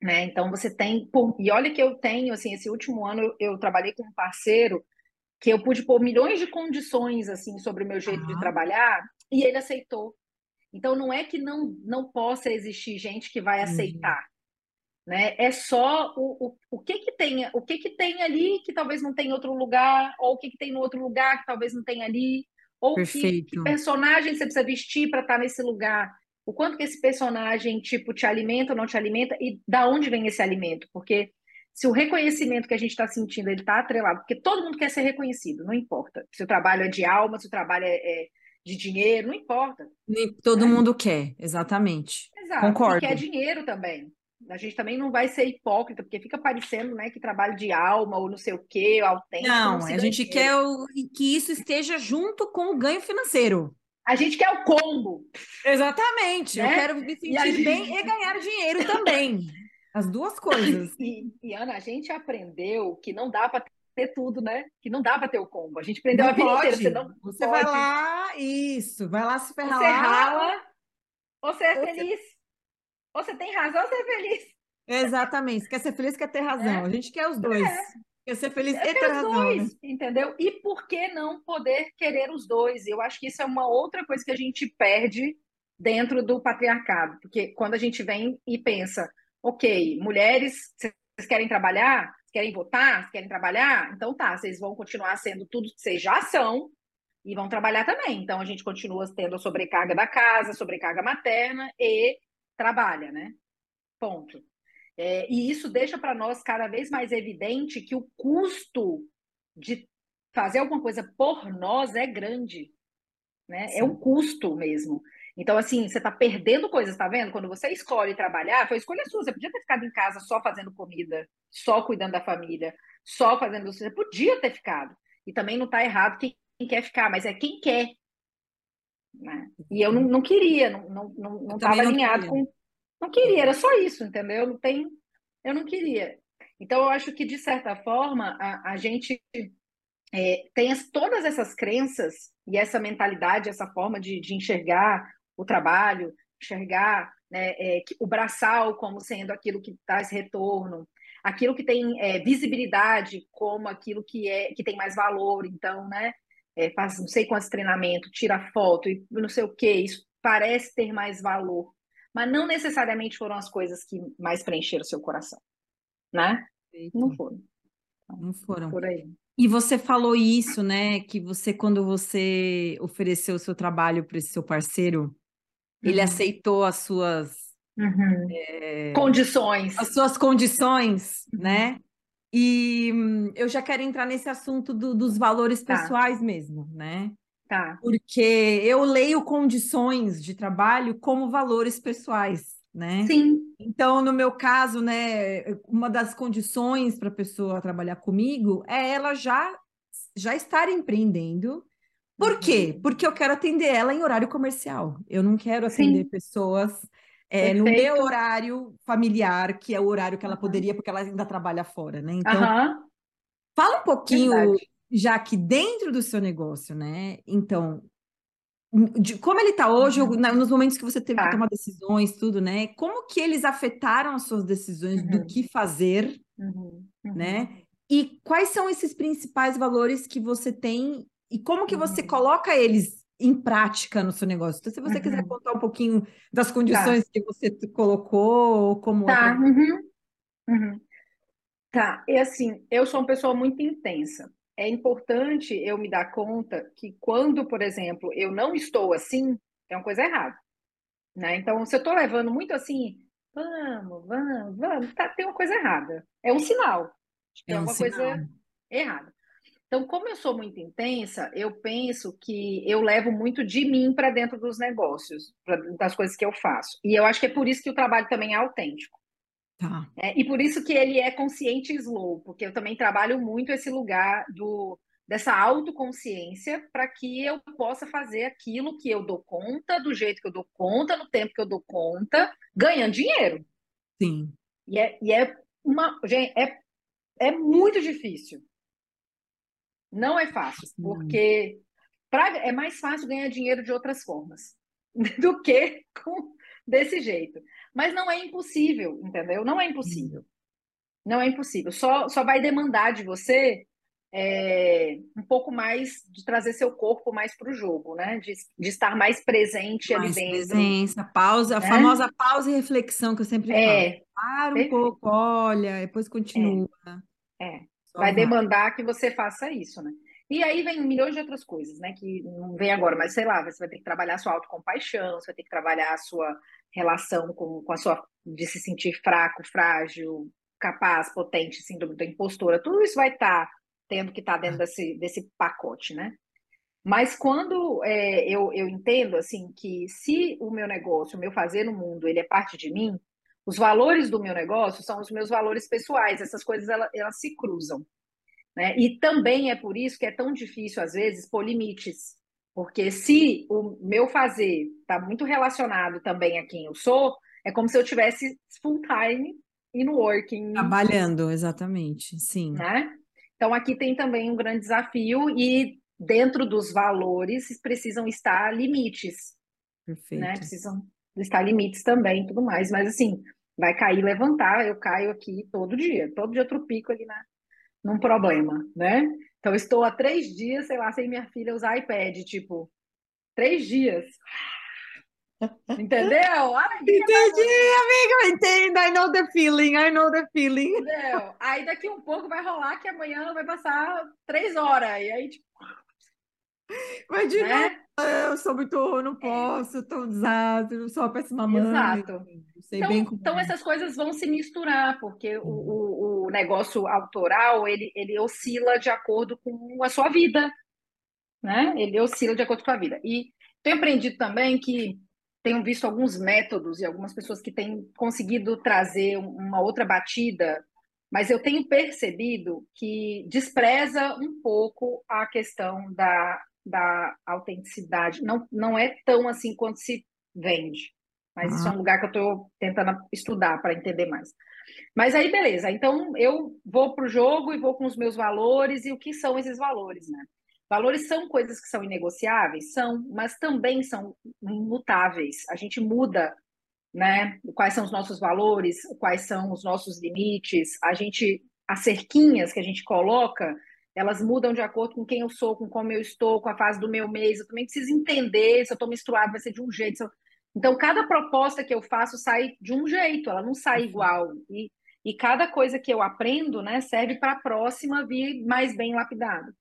Né? Então você tem, e olha que eu tenho, assim, esse último ano eu, eu trabalhei com um parceiro que eu pude pôr milhões de condições assim sobre o meu jeito uhum. de trabalhar e ele aceitou. Então não é que não não possa existir gente que vai aceitar, uhum. né? É só o, o, o que que tem o que que tem ali que talvez não tenha em outro lugar ou o que que tem no outro lugar que talvez não tenha ali ou que, que, personagem você precisa vestir para estar nesse lugar. O quanto que esse personagem tipo te alimenta ou não te alimenta e da onde vem esse alimento? Porque se o reconhecimento que a gente está sentindo ele está atrelado, porque todo mundo quer ser reconhecido, não importa. Se o trabalho é de alma, se o trabalho é, é de dinheiro, não importa. Todo né? mundo quer, exatamente. Exato. Concordo. Quer dinheiro também. A gente também não vai ser hipócrita, porque fica parecendo né, que trabalho de alma ou não sei o quê, autêntico. Não, não a gente quer o, que isso esteja junto com o ganho financeiro. A gente quer o combo. Exatamente. Né? Eu quero me sentir gente... bem e ganhar dinheiro também. As duas coisas. *laughs* E, e, Ana, a gente aprendeu que não dá para ter tudo, né? Que não dá para ter o combo. A gente aprendeu não a vida pode. inteira. Você, não você vai lá, isso, vai lá se ferrar. Você rala, você é feliz. Você... Ou você tem razão, ou você é feliz. Exatamente. quer ser feliz, quer ter razão. É. A gente quer os dois. É. Quer ser feliz e ter razão. Dois, né? Entendeu? E por que não poder querer os dois? Eu acho que isso é uma outra coisa que a gente perde dentro do patriarcado. Porque quando a gente vem e pensa, ok, mulheres, vocês querem trabalhar? Querem votar? Querem trabalhar? Então tá, vocês vão continuar sendo tudo que vocês já são e vão trabalhar também. Então a gente continua tendo a sobrecarga da casa, sobrecarga materna e trabalha, né? Ponto. É, e isso deixa para nós cada vez mais evidente que o custo de fazer alguma coisa por nós é grande. Né? É um custo mesmo. Então, assim, você está perdendo coisas, tá vendo? Quando você escolhe trabalhar, foi escolha sua. Você podia ter ficado em casa só fazendo comida, só cuidando da família, só fazendo. Você podia ter ficado. E também não está errado quem, quer ficar, mas é quem quer. Né? E eu não, não queria, não estava não, não, não alinhado com. Não queria, era só isso, entendeu? Não tem. Eu não queria. Então, eu acho que, de certa forma, a, a gente é, tem as, todas essas crenças e essa mentalidade, essa forma de, de enxergar o trabalho, enxergar né, é, o braçal como sendo aquilo que traz retorno, aquilo que tem é, visibilidade como aquilo que é que tem mais valor. Então, né, é, faz não sei quantos treinamentos, tira foto e não sei o que, isso parece ter mais valor, mas não necessariamente foram as coisas que mais preencheram seu coração, né? Eita. Não foram. Não foram. Por aí. E você falou isso, né? Que você, quando você ofereceu o seu trabalho para esse seu parceiro, ele uhum. aceitou as suas uhum. é, condições. As suas condições, né? E hum, eu já quero entrar nesse assunto do, dos valores tá. pessoais mesmo, né? Tá. Porque eu leio condições de trabalho como valores pessoais, né? Sim. Então, no meu caso, né, uma das condições para a pessoa trabalhar comigo é ela já já estar empreendendo por quê? Uhum. Porque eu quero atender ela em horário comercial. Eu não quero atender Sim. pessoas é, no meu horário familiar, que é o horário que ela poderia, porque ela ainda trabalha fora, né? Então, uhum. fala um pouquinho, Verdade. já que dentro do seu negócio, né? Então, de como ele está hoje, uhum. nos momentos que você teve tá. que tomar decisões, tudo, né? Como que eles afetaram as suas decisões uhum. do que fazer, uhum. né? E quais são esses principais valores que você tem e como que você uhum. coloca eles em prática no seu negócio. Então, se você uhum. quiser contar um pouquinho das tá. condições tá. que você colocou, como... Tá, é... uhum. Uhum. Tá, e assim, eu sou uma pessoa muito intensa. É importante eu me dar conta que quando, por exemplo, eu não estou assim, é uma coisa errada. Né? Então, se eu estou levando muito assim, vamos, vamos, vamos, tá, tem uma coisa errada. É um sinal. Tem é um alguma sinal. coisa errada. Então, como eu sou muito intensa, eu penso que eu levo muito de mim para dentro dos negócios, pra, das coisas que eu faço. E eu acho que é por isso que o trabalho também é autêntico. Tá. É, e por isso que ele é consciente e slow, porque eu também trabalho muito esse lugar do dessa autoconsciência para que eu possa fazer aquilo que eu dou conta, do jeito que eu dou conta, no tempo que eu dou conta, ganhando dinheiro. Sim. E é, e é uma. Gente, é, é muito difícil. Não é fácil, porque pra, é mais fácil ganhar dinheiro de outras formas *laughs* do que com, desse jeito. Mas não é impossível, entendeu? Não é impossível. Não é impossível. Só, só vai demandar de você é, um pouco mais de trazer seu corpo mais para o jogo, né? De, de, estar mais presente mais ali dentro. Presença, pausa, né? a famosa pausa e reflexão que eu sempre é, falo. Para um pouco, olha, depois continua. É. é vai demandar que você faça isso, né? E aí vem milhões de outras coisas, né? Que não vem agora, mas sei lá, você vai ter que trabalhar a sua autocompaixão, você vai ter que trabalhar a sua relação com, com a sua de se sentir fraco, frágil, capaz, potente, síndrome da impostora, tudo isso vai estar tá tendo que estar tá dentro desse, desse pacote, né? Mas quando é, eu, eu entendo assim que se o meu negócio, o meu fazer no mundo, ele é parte de mim, Os valores do meu negócio são os meus valores pessoais, essas coisas elas, elas se cruzam. Né? E também é por isso que é tão difícil, às vezes, pôr limites. Porque se o meu fazer está muito relacionado também a quem eu sou, é como se eu tivesse full time in working. Trabalhando, exatamente, sim. Né? Então aqui tem também um grande desafio e dentro dos valores precisam estar limites. Perfeito. Né? Precisam estar limites também tudo mais. Mas assim, vai cair, levantar, eu caio aqui todo dia. Todo dia eu tropico ali na, num problema, né? Então, estou há três dias, sei lá, sem minha filha usar iPad, tipo, três dias. Entendeu? Entendi, amiga, entendo. I know the feeling, I know the feeling. Entendeu? Aí daqui um pouco vai rolar que amanhã vai passar três horas. E aí, tipo. *laughs* Imagina, né? eu sou muito, eu não é. posso, estou um desastre, eu sou uma péssima mãe. Exato. Então, então, essas coisas vão se misturar, porque o, o, o, negócio autoral, ele, ele oscila de acordo com a sua vida, né? Ele oscila de acordo com a vida. E tenho aprendido também que tenho visto alguns métodos e algumas pessoas que têm conseguido trazer uma outra batida, mas eu tenho percebido que despreza um pouco a questão da, da autenticidade. Não, não é tão assim quanto se vende. Mas uhum. isso é um lugar que eu estou tentando estudar para entender mais. Mas aí, beleza. Então, eu vou para o jogo e vou com os meus valores. E o que são esses valores, né? Valores são coisas que são inegociáveis? São, mas também são imutáveis. A gente muda, né? Quais são os nossos valores, quais são os nossos limites. A gente, as cerquinhas que a gente coloca, elas mudam de acordo com quem eu sou, com como eu estou, com a fase do meu mês. Eu também preciso entender se eu estou misturado, vai ser de um jeito. Então, cada proposta que eu faço sai de um jeito, ela não sai igual. E, e cada coisa que eu aprendo né, serve para a próxima vir mais bem lapidada.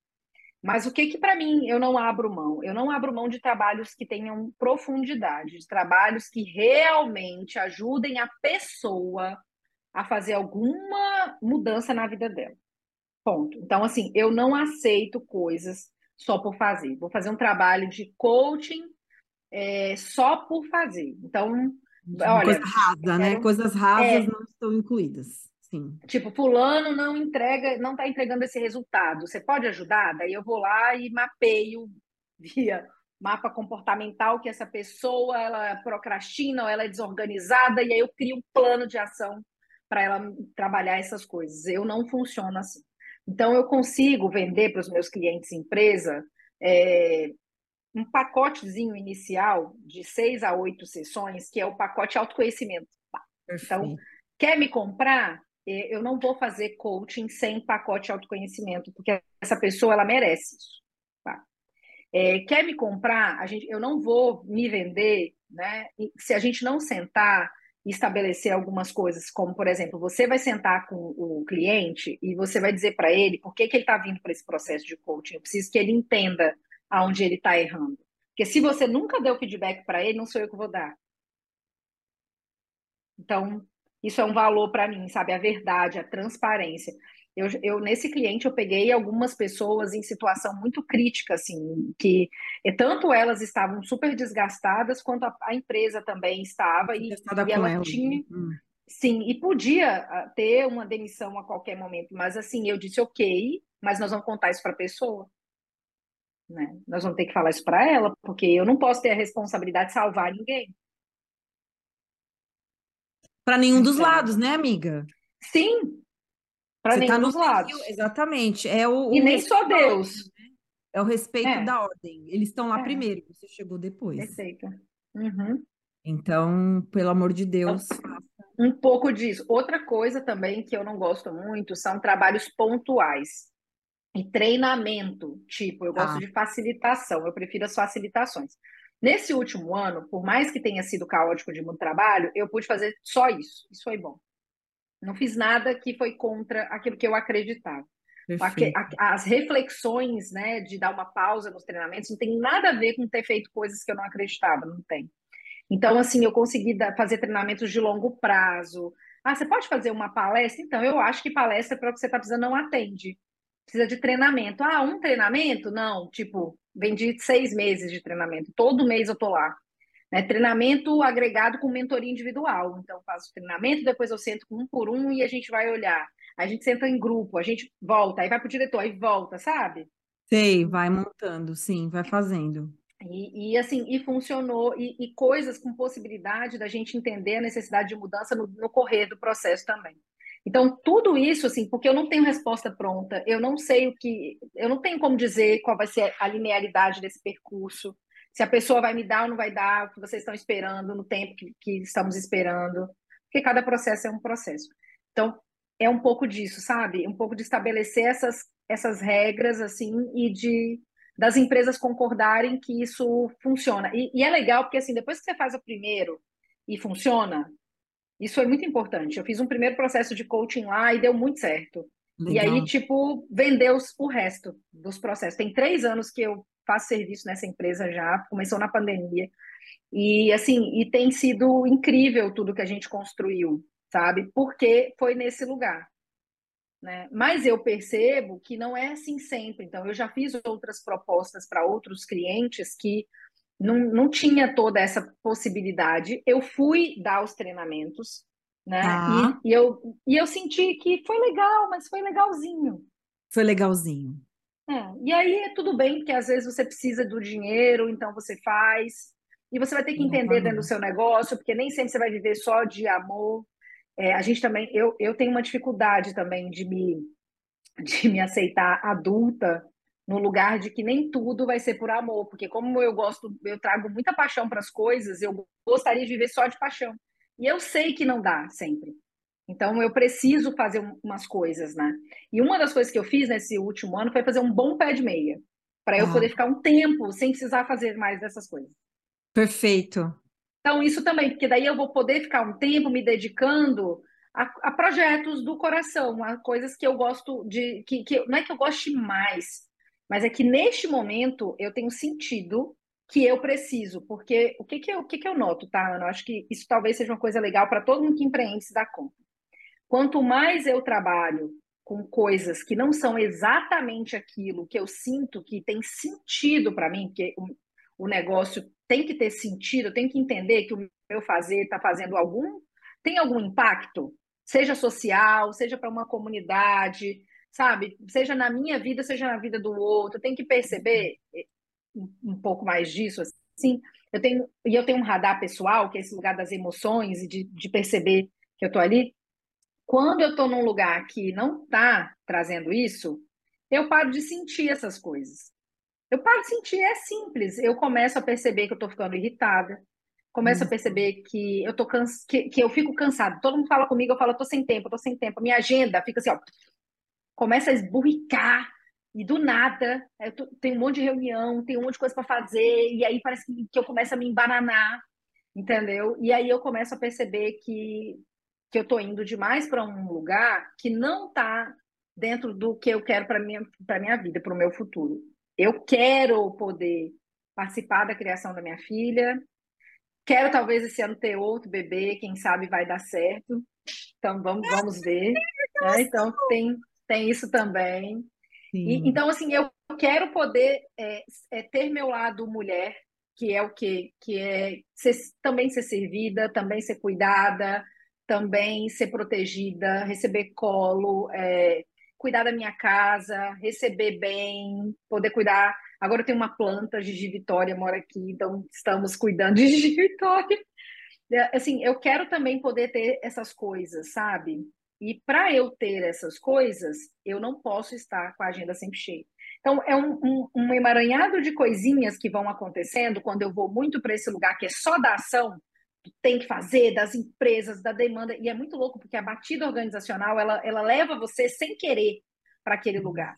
Mas o que que para mim eu não abro mão? Eu não abro mão de trabalhos que tenham profundidade, de trabalhos que realmente ajudem a pessoa a fazer alguma mudança na vida dela. Ponto. Então, assim, eu não aceito coisas só por fazer. Vou fazer um trabalho de coaching é, só por fazer. Então, olha. Coisa rasa, né? Coisas rasas é, não estão incluídas. Sim. Tipo, fulano não entrega, não está entregando esse resultado. Você pode ajudar? Daí eu vou lá e mapeio via mapa comportamental que essa pessoa ela procrastina ou ela é desorganizada e aí eu crio um plano de ação para ela trabalhar essas coisas. Eu não funciono assim. Então eu consigo vender para os meus clientes empresa é, um pacotezinho inicial de seis a oito sessões, que é o pacote autoconhecimento. Então, quer me comprar? É, eu não vou fazer coaching sem pacote autoconhecimento, porque essa pessoa ela merece isso. É, quer me comprar? A gente, eu não vou me vender, né? Se a gente não sentar estabelecer algumas coisas, como por exemplo, você vai sentar com o cliente e você vai dizer para ele por que, que ele está vindo para esse processo de coaching. Eu preciso que ele entenda aonde ele está errando. Porque se você nunca deu feedback para ele, não sou eu que vou dar. Então, isso é um valor para mim, sabe? A verdade, a transparência. Eu, eu, nesse cliente eu peguei algumas pessoas em situação muito crítica, assim, que tanto elas estavam super desgastadas quanto a, a empresa também estava e, e ela, ela tinha, hum. sim, e podia ah, ter uma demissão a qualquer momento, mas assim eu disse ok, mas nós vamos contar isso para a pessoa. Né? Nós vamos ter que falar isso para ela, porque eu não posso ter a responsabilidade de salvar ninguém. Para nenhum dos lados, né, amiga? Sim, para nenhum tá dos lados. Exatamente. É o, e o nem só Deus. né? É o respeito é. da ordem. Eles estão lá é. primeiro, você chegou depois. Respeito. Uhum. Então, pelo amor de Deus. Um pouco disso. Outra coisa também que eu não gosto muito são trabalhos pontuais e treinamento, tipo, eu gosto ah. de facilitação, eu prefiro as facilitações. Nesse último ano, por mais que tenha sido caótico de muito trabalho, eu pude fazer só isso. Isso foi bom. Não fiz nada que foi contra aquilo que eu acreditava. As reflexões, né, de dar uma pausa nos treinamentos, não tem nada a ver com ter feito coisas que eu não acreditava, não tem. Então, assim, eu consegui fazer treinamentos de longo prazo. Ah, você pode fazer uma palestra? Então, eu acho que palestra para o que você está precisando não atende precisa de treinamento. Ah, um treinamento? Não, tipo, vendi seis meses de treinamento. Todo mês eu tô lá. Né? Treinamento agregado com mentoria individual. Então, eu faço treinamento, depois eu sento um por um e a gente vai olhar. A gente senta em grupo, a gente volta, aí vai para o diretor, aí volta, sabe? Sei, vai montando, sim, vai fazendo. E, e, assim, e funcionou, e, e, coisas com possibilidade da gente entender a necessidade de mudança no, no, correr do processo também. Então, tudo isso, assim, porque eu não tenho resposta pronta, eu não sei o que, eu não tenho como dizer qual vai ser a linearidade desse percurso, se a pessoa vai me dar ou não vai dar o que vocês estão esperando no tempo que, que estamos esperando, porque cada processo é um processo. Então, é um pouco disso, sabe? Um pouco de estabelecer essas, essas regras, assim, e de das empresas concordarem que isso funciona. E, e, é legal porque, assim, depois que você faz o primeiro e funciona, isso é muito importante. Eu fiz um primeiro processo de coaching lá e deu muito certo. Legal. E aí, tipo, vendeu o resto dos processos. Tem três anos que eu faço serviço nessa empresa já, começou na pandemia. E, assim, e tem sido incrível tudo que a gente construiu, sabe? Porque foi nesse lugar. Né? Mas eu percebo que não é assim sempre. Então, eu já fiz outras propostas para outros clientes que não, não tinha toda essa possibilidade. Eu fui dar os treinamentos, né? Ah. E, e, eu, e eu senti que foi legal, mas foi legalzinho. Foi legalzinho. É, e aí é tudo bem, porque às vezes você precisa do dinheiro, então você faz. E você vai ter que entender dentro do seu negócio, porque nem sempre você vai viver só de amor. É, a gente também, eu, eu tenho uma dificuldade também de me, de me aceitar adulta no lugar de que nem tudo vai ser por amor, porque como eu gosto, eu trago muita paixão para as coisas, eu gostaria de viver só de paixão. E eu sei que não dá sempre. Então eu preciso fazer umas coisas, né? E uma das coisas que eu fiz nesse último ano foi fazer um bom pé de meia, para eu ah. poder ficar um tempo sem precisar fazer mais dessas coisas. Perfeito. Então, isso também, porque daí eu vou poder ficar um tempo me dedicando a, a projetos do coração, a coisas que eu gosto de. Que, que, não é que eu goste mais, mas é que neste momento eu tenho sentido que eu preciso, porque o que, que, eu, o que, que eu noto, tá, Ana? Eu acho que isso talvez seja uma coisa legal para todo mundo que empreende se dar conta. Quanto mais eu trabalho com coisas que não são exatamente aquilo que eu sinto que tem sentido para mim, porque o, negócio tem que ter sentido, tem que entender que o meu fazer está fazendo algum, tem algum impacto, seja social, seja para uma comunidade, sabe? Seja na minha vida, seja na vida do outro, tem que perceber um pouco mais disso, assim. Eu tenho, e eu tenho um radar pessoal, que é esse lugar das emoções e de, de perceber que eu estou ali. Quando eu estou num lugar que não está trazendo isso, eu paro de sentir essas coisas. Eu paro de sentir, é simples. Eu começo a perceber que eu estou ficando irritada, começo hum. a perceber que eu tô cansa... que, que eu fico cansada. Todo mundo fala comigo, eu falo, eu tô sem tempo, eu tô sem tempo. Minha agenda fica assim, ó, começa a esburricar e do nada, eu tô, tem um monte de reunião, tem um monte de coisa para fazer, e aí parece que, que eu começo a me embananar, entendeu? E aí eu começo a perceber que, que eu tô indo demais para um lugar que não tá dentro do que eu quero para minha para minha vida, para o meu futuro eu quero poder participar da criação da minha filha, quero talvez esse ano ter outro bebê, quem sabe vai dar certo. Então vamos, vamos ver. Né? Então tem, tem isso também. E, então, assim, eu quero poder é, é, ter meu lado mulher, que é o quê? Que é ser, também ser servida, também ser cuidada, também ser protegida, receber colo, é, cuidar da minha casa, receber bem, poder cuidar. Agora eu tenho uma planta, Gigi Vitória mora aqui, então estamos cuidando de *laughs* Gigi Vitória. É, assim, eu quero também poder ter essas coisas, sabe? E para eu ter essas coisas, eu não posso estar com a agenda sempre cheia. Então, é um, um, um emaranhado de coisinhas que vão acontecendo quando eu vou muito para esse lugar que é só da ação, tem que fazer, das empresas, da demanda. E é muito louco, porque a batida organizacional, ela, ela leva você sem querer para aquele lugar.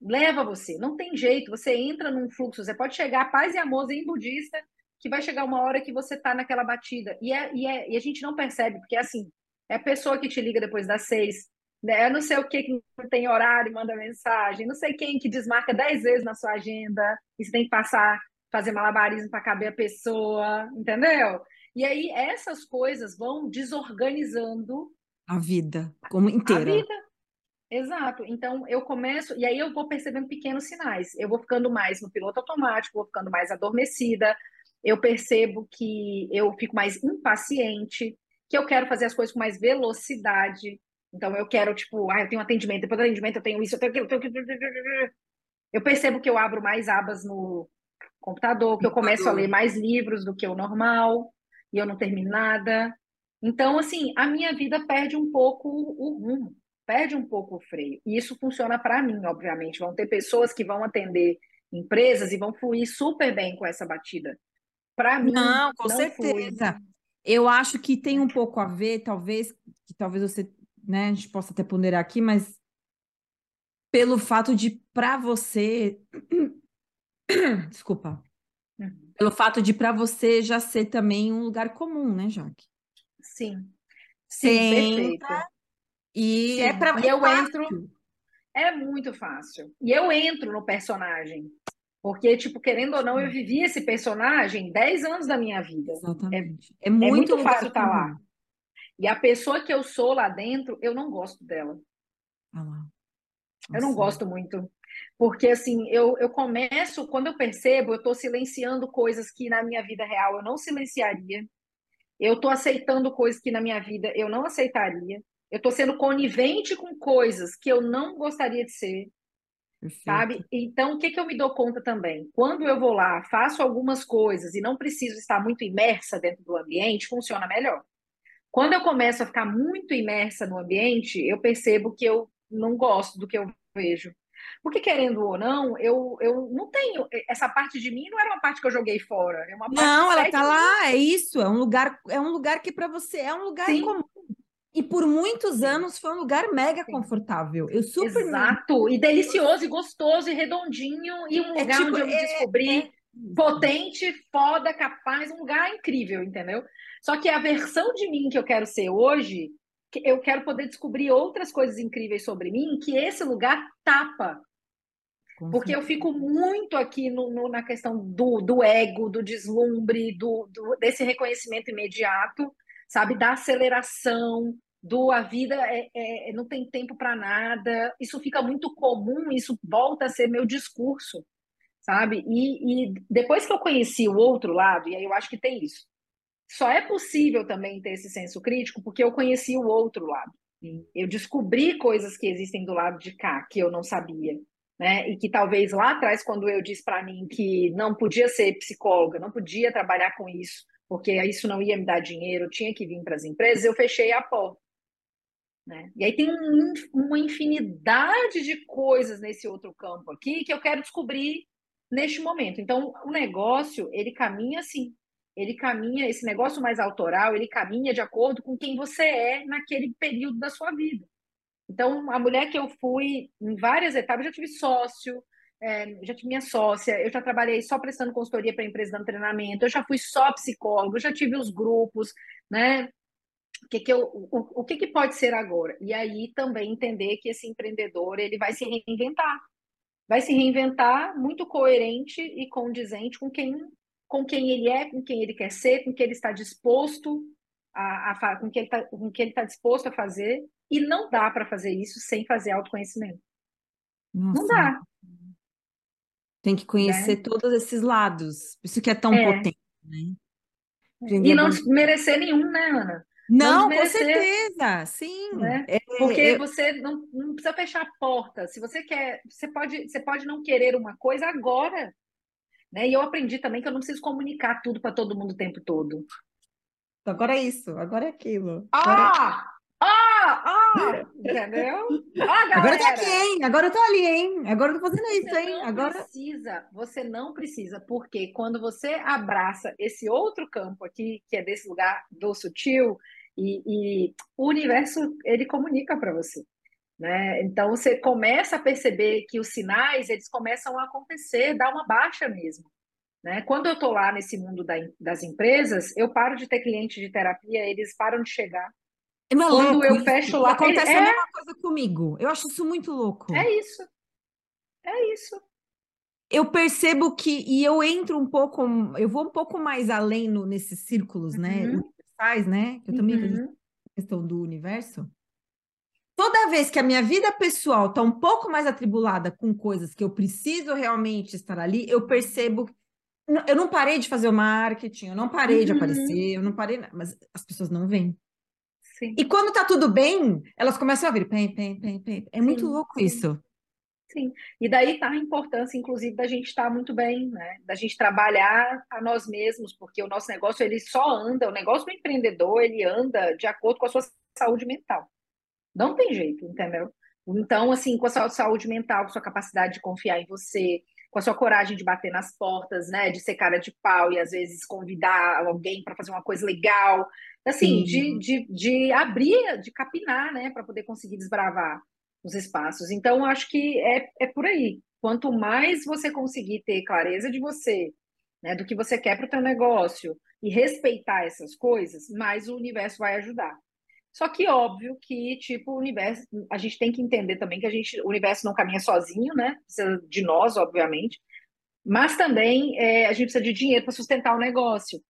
Leva você. Não tem jeito, você entra num fluxo. Você pode chegar, paz e amor, em budista, que vai chegar uma hora que você está naquela batida. E, é, e, é, e a gente não percebe, porque é assim, é a pessoa que te liga depois das seis, né? Eu não sei o que que tem horário manda mensagem, não sei quem que desmarca dez vezes na sua agenda, e você tem que passar, fazer malabarismo para caber a pessoa, entendeu? E aí essas coisas vão desorganizando a vida como inteira. A vida. Exato. Então eu começo e aí eu vou percebendo pequenos sinais. Eu vou ficando mais no piloto automático, vou ficando mais adormecida, eu percebo que eu fico mais impaciente, que eu quero fazer as coisas com mais velocidade. Então, eu quero, tipo, ah, eu tenho atendimento, depois do atendimento eu tenho isso, eu tenho aquilo, eu tenho aquilo. Eu percebo que eu abro mais abas no computador, que eu começo a ler mais livros do que o normal, e eu não termino nada. Então, assim, a minha vida perde um pouco o rumo, perde um pouco o freio. E isso funciona para mim, obviamente. Vão ter pessoas que vão atender empresas e vão fluir super bem com essa batida. Para mim, não, com não certeza. Flui. Eu acho que tem um pouco a ver, talvez, que talvez você, né, a gente possa até ponderar aqui, mas pelo fato de para você, *clears throat* desculpa. Pelo fato de para você já ser também um lugar comum, né, Jaque? Sim. Sim, perfeito. E é para eu fácil. entro é muito fácil. E eu entro no personagem. Porque, tipo, querendo ou não, eu vivi esse personagem 10 anos da minha vida. Exatamente. É, é muito, é muito fácil estar tá lá. E a pessoa que eu sou lá dentro, eu não gosto dela. Ah. Eu não gosto muito. Porque, assim, eu, eu começo, quando eu percebo, eu estou silenciando coisas que na minha vida real eu não silenciaria. Eu estou aceitando coisas que na minha vida eu não aceitaria. Eu estou sendo conivente com coisas que eu não gostaria de ser. Perfeito. Sabe? Então, o que, que eu me dou conta também? Quando eu vou lá, faço algumas coisas e não preciso estar muito imersa dentro do ambiente, funciona melhor. Quando eu começo a ficar muito imersa no ambiente, eu percebo que eu não gosto do que eu vejo. Porque, querendo ou não, eu, eu não tenho. Essa parte de mim não era uma parte que eu joguei fora. É não, ela tá lá, é isso. É um lugar, é um lugar que para você é um lugar Sim. comum. E por muitos anos foi um lugar mega confortável. Eu super. Exato, e delicioso, e gostoso, e redondinho, e um é lugar tipo, onde eu me é, descobri é... potente, foda, capaz, um lugar incrível, entendeu? Só que a versão de mim que eu quero ser hoje, eu quero poder descobrir outras coisas incríveis sobre mim que esse lugar tapa. Com Porque certeza. eu fico muito aqui no, no, na questão do, do ego, do deslumbre, do, do, desse reconhecimento imediato, sabe? Da aceleração, do a vida é, é, não tem tempo para nada. Isso fica muito comum, isso volta a ser meu discurso, sabe? E, e, depois que eu conheci o outro lado, e aí eu acho que tem isso, só é possível também ter esse senso crítico porque eu conheci o outro lado. Eu descobri coisas que existem do lado de cá que eu não sabia. Né? E que talvez lá atrás, quando eu disse para mim que não podia ser psicóloga, não podia trabalhar com isso, porque isso não ia me dar dinheiro, eu tinha que vir para as empresas, eu fechei a porta. Né? E aí tem um, uma infinidade de coisas nesse outro campo aqui que eu quero descobrir neste momento. Então, o negócio, ele caminha assim. Ele caminha, esse negócio mais autoral, ele caminha de acordo com quem você é naquele período da sua vida. Então, a mulher que eu fui em várias etapas, já tive sócio, é, já tive minha sócia, eu já trabalhei só prestando consultoria para empresa dando treinamento, eu já fui só psicólogo, já tive os grupos, né? o que, que, eu, o, o que, que pode ser agora? E aí também entender que esse empreendedor ele vai se reinventar. Vai se reinventar muito coerente e condizente com quem, com quem ele é, com quem ele quer ser, com quem ele está disposto a, a com, que ele tá, com que ele está disposto a fazer. E não dá para fazer isso sem fazer autoconhecimento. Nossa. Não dá. Tem que conhecer né? todos esses lados. Isso que é tão é. potente, né? e não merecer nenhum, né, Ana? Não, com certeza, sim. Né? É, Porque você não, não, precisa fechar a porta. Se você quer, você pode, você pode não querer uma coisa agora. Né? E eu aprendi também que eu não preciso comunicar tudo para todo mundo o tempo todo. Agora é isso, agora é aquilo. Ah! Ah! Ah! *laughs* Entendeu? Ah, agora eu tô aqui, hein? Agora eu tô ali, hein? Agora eu tô fazendo isso, você hein? Não agora precisa, você não precisa, porque quando você abraça esse outro campo aqui, que é desse lugar do sutil, e, e o universo ele comunica para você. Né? Então você começa a perceber que os sinais eles começam a acontecer, dá uma baixa mesmo. Né? Quando eu estou lá nesse mundo da, das empresas, eu paro de ter cliente de terapia, eles param de chegar. É Quando louco, eu fecho lá, acontece ele... a é mesma coisa comigo. Eu acho isso muito louco. É isso. É isso. Eu percebo que e eu entro um pouco, eu vou um pouco mais além no, nesses círculos, né? uhum. né? universais, né? Eu também uhum. questão do universo. Toda vez que a minha vida pessoal está um pouco mais atribulada com coisas que eu preciso realmente estar ali, eu percebo eu não parei de fazer o marketing, eu não parei uhum. de aparecer, eu não parei, mas as pessoas não vêm. Sim. E quando tá tudo bem, elas começam a vir, pem, pem, pem, pem. É muito sim, louco sim. isso. Sim, e daí tá a importância, inclusive, da gente estar muito bem, né? Da gente trabalhar a nós mesmos, porque o nosso negócio ele só anda, o negócio do empreendedor ele anda de acordo com a sua saúde mental. Não tem jeito, entendeu? Então, assim, com a sua saúde mental, com a sua capacidade de confiar em você, com a sua coragem de bater nas portas, né? De ser cara de pau e às vezes convidar alguém para fazer uma coisa legal, assim, de, de, de abrir, de capinar, né? Para poder conseguir desbravar os espaços. Então, acho que é, é por aí. Quanto mais você conseguir ter clareza de você, né, do que você quer para o teu negócio e respeitar essas coisas, mais o universo vai ajudar. Só que óbvio que tipo o universo, a gente tem que entender também que a gente, o universo não caminha sozinho, né? Precisa de nós, obviamente, mas também é, a gente precisa de dinheiro para sustentar o negócio.